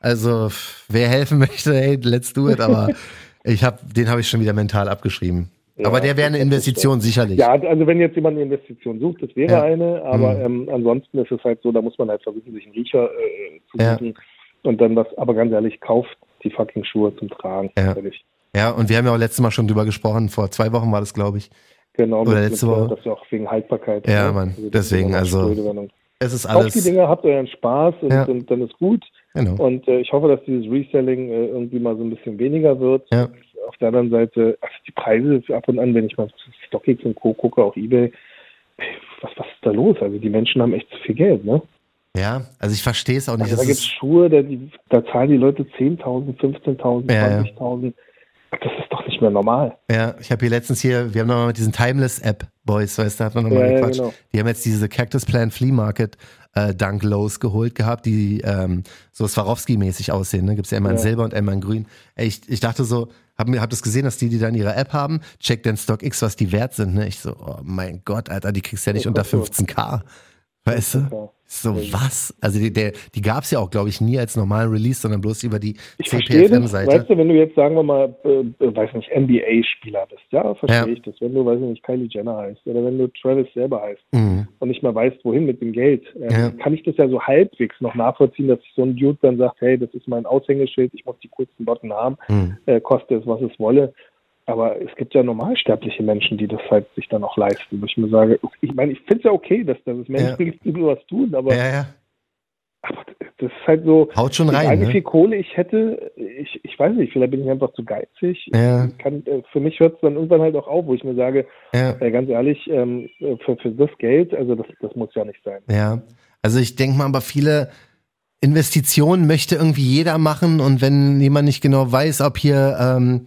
Also wer helfen möchte, hey, let's do it. Aber ich habe, den habe ich schon wieder mental abgeschrieben. Ja, aber der wäre eine Investition sicherlich. Ja, also wenn jetzt jemand eine Investition sucht, das wäre Ja. eine, aber Mhm. ähm, ansonsten ist es halt so, da muss man halt versuchen, sich einen Riecher äh, zu Ja. suchen und dann was, aber ganz ehrlich, kauft die fucking Schuhe zum Tragen. Ja. Ja, und wir haben ja auch letztes Mal schon drüber gesprochen. Vor zwei Wochen war das, glaube ich. Genau, Oder letzte äh, Woche. Das ist ja auch wegen Haltbarkeit. Ja, ne? Mann, ist deswegen, also, Es ist Kauft die alles. Dinger, habt euren Spaß und, Ja. und dann ist gut. Genau. Und äh, ich hoffe, dass dieses Reselling äh, irgendwie mal so ein bisschen weniger wird. Ja. Auf der anderen Seite, also die Preise ab und an, wenn ich mal StockX und Co. gucke auf Ebay, was, was ist da los? Also die Menschen haben echt zu viel Geld, ne? Ja, also ich verstehe es auch nicht. Also da gibt es Schuhe, da, da zahlen die Leute 10.000, 15.000, Ja, ja. 20.000. Das ist doch nicht mehr normal. ja, ich habe hier letztens hier, wir haben nochmal mit diesen Timeless-App Boys, weißt du, da hat man nochmal Ja, ja, gequatscht. genau. Die haben jetzt diese Cactus Plant Flea Market äh, Dunk Lows geholt gehabt, die ähm, so Swarovski-mäßig aussehen. Ne? Gibt's ja immer in Ja. Silber und einmal in Grün. Ey, ich, ich dachte so, hab, hab das gesehen, dass die die da in ihrer App haben. Check den Stock X, was die wert sind. Ne? Ich so, oh mein Gott, Alter, die kriegst du ja nicht Ja, unter kostet. 15k. Weißt du? So was? Also die, der, die gab's ja auch, glaube ich, nie als normalen Release, sondern bloß über die. CPFM-Seite. Weißt du, wenn du jetzt, sagen wir mal, äh, äh, weiß nicht, NBA-Spieler bist, ja, verstehe Ja. ich das. Wenn du, weiß ich nicht, Kylie Jenner heißt oder wenn du Travis selber heißt Mhm. und nicht mal weißt, wohin mit dem Geld, äh, Ja. kann ich das ja so halbwegs noch nachvollziehen, dass sich so ein Dude dann sagt, hey, das ist mein Aushängeschild, ich muss die coolsten Botten haben, Mhm. äh, koste es, was es wolle. Aber es gibt ja normalsterbliche Menschen, die das halt sich dann auch leisten. Wo ich mir sage, ich meine, ich finde es ja okay, dass, dass es Menschen Ja. gibt, die sowas tun, aber, Ja, ja. aber das ist halt so, Haut schon rein. wie Ne? viel Kohle ich hätte, ich, ich weiß nicht, vielleicht bin ich einfach zu geizig. Ja. Kann, äh, für mich hört es dann irgendwann halt auch auf, wo ich mir sage, Ja. äh, ganz ehrlich, ähm, für, für das Geld, also das, das muss ja nicht sein. Ja, also ich denke mal, aber viele Investitionen möchte irgendwie jeder machen und wenn jemand nicht genau weiß, ob hier ähm,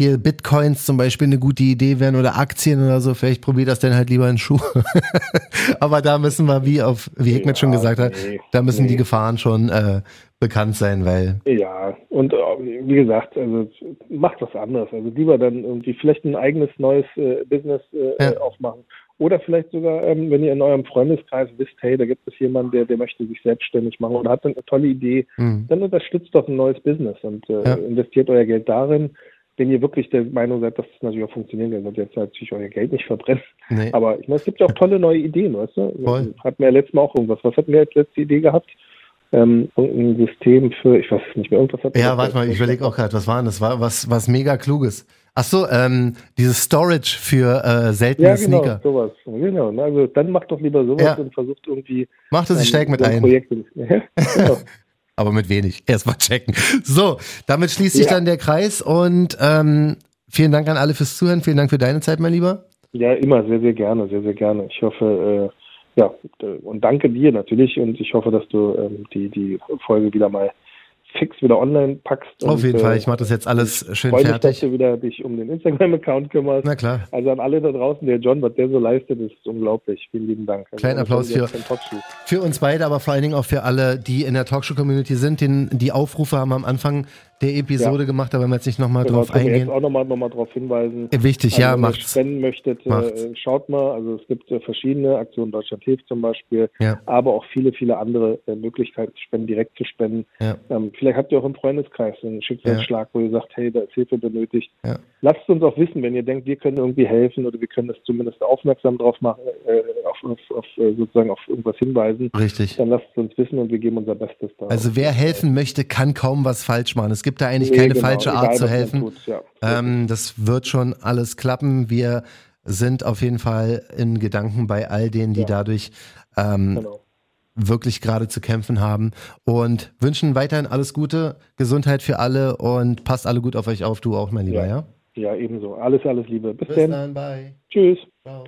hier Bitcoins zum Beispiel eine gute Idee wären oder Aktien oder so, vielleicht probiert das dann halt lieber in Schuh. aber da müssen wir, wie auf wie Hickmet schon Ja, gesagt hat, nee, da müssen die nee. Gefahren schon äh, bekannt sein, weil Ja, und äh, wie gesagt, also macht was anderes. Also lieber dann irgendwie vielleicht ein eigenes neues äh, Business äh, Ja. äh, aufmachen. Oder vielleicht sogar, ähm, wenn ihr in eurem Freundeskreis wisst, hey, da gibt es jemanden, der, der möchte sich selbstständig machen oder hat eine tolle Idee, hm, dann unterstützt doch ein neues Business und äh, Ja. investiert euer Geld darin. Wenn ihr wirklich der Meinung seid, dass das natürlich auch funktioniert, dann wird jetzt natürlich euer Geld nicht verbrennen. nee. Aber ich meine, es gibt ja auch tolle neue Ideen, weißt du? Voll. Hatten wir ja letztes Mal auch irgendwas. Was hatten wir als letzte Idee gehabt? Ähm, irgendein System für, ich weiß nicht mehr, irgendwas wir Ja, warte mal, ich überlege auch gerade, was war denn das? War was, was mega kluges. Ach so, ähm, dieses Storage für äh, seltene Ja, genau, Sneaker. sowas. Genau. Also dann macht doch lieber sowas Ja. und versucht irgendwie. Macht es, ich ähm, steig mit ein. Projekt. Ja, genau. aber mit wenig. Erstmal checken. So, damit schließt sich Ja. dann der Kreis und ähm, vielen Dank an alle fürs Zuhören. Vielen Dank für deine Zeit, mein Lieber. ja, immer sehr, sehr gerne, sehr, sehr gerne. Ich hoffe, äh, ja, und danke dir natürlich und ich hoffe, dass du ähm, die, die Folge wieder mal fix wieder online packst. Auf und, jeden äh, Fall, ich mache das jetzt alles schön freue mich, dass fertig. du wieder dich um den Instagram-Account kümmerst. Na klar. Also an alle da draußen, der John, was der so leistet, ist unglaublich. Vielen lieben Dank. Also, Kleinen Applaus für-. Für uns beide, aber vor allen Dingen auch für alle, die in der Talkshow-Community sind. Den, die Aufrufe haben wir am Anfang der Episode gemacht, da wollen wir jetzt nicht nochmal Genau, drauf können wir jetzt eingehen. auch nochmal noch mal drauf hinweisen. Wichtig, Also, ja, wenn ihr macht's. spenden möchtet, Macht's. äh, schaut mal. Also es gibt äh, verschiedene Aktionen, Deutschland hilft zum Beispiel, Ja. aber auch viele, viele andere äh, Möglichkeiten, Spenden direkt zu spenden. Ja. Ähm, vielleicht habt ihr auch im Freundeskreis einen Schicksalsschlag, ja. wo ihr sagt, hey, da ist Hilfe benötigt. Ja. Lasst uns auch wissen, wenn ihr denkt, wir können irgendwie helfen oder wir können das zumindest aufmerksam drauf machen, äh, auf, auf, auf, äh, sozusagen auf irgendwas hinweisen. Richtig. Dann lasst es uns wissen und wir geben unser Bestes da. Also wer helfen möchte, kann kaum was falsch machen. Es gibt da eigentlich nee, keine genau, falsche Art zu helfen. Tut, ja. ähm, das wird schon alles klappen. Wir sind auf jeden Fall in Gedanken bei all denen, die dadurch ähm, genau wirklich gerade zu kämpfen haben und wünschen weiterhin alles Gute, Gesundheit für alle und passt alle gut auf euch auf, du auch, mein Lieber, ja? Ja, ja ebenso. Alles, alles Liebe. Bis, Bis denn. dann, bye. Tschüss. Ciao.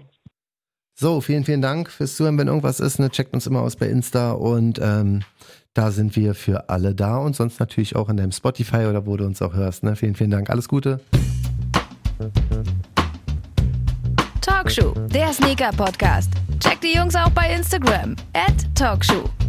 So, vielen, vielen Dank fürs Zuhören. Wenn irgendwas ist, ne, checkt uns immer aus bei Insta und ähm, da sind wir für alle da und sonst natürlich auch in deinem Spotify oder wo du uns auch hörst. Ne? Vielen, vielen Dank. Alles Gute. Talkshow, der Sneaker-Podcast. Check die Jungs auch bei Instagram. Talkshow.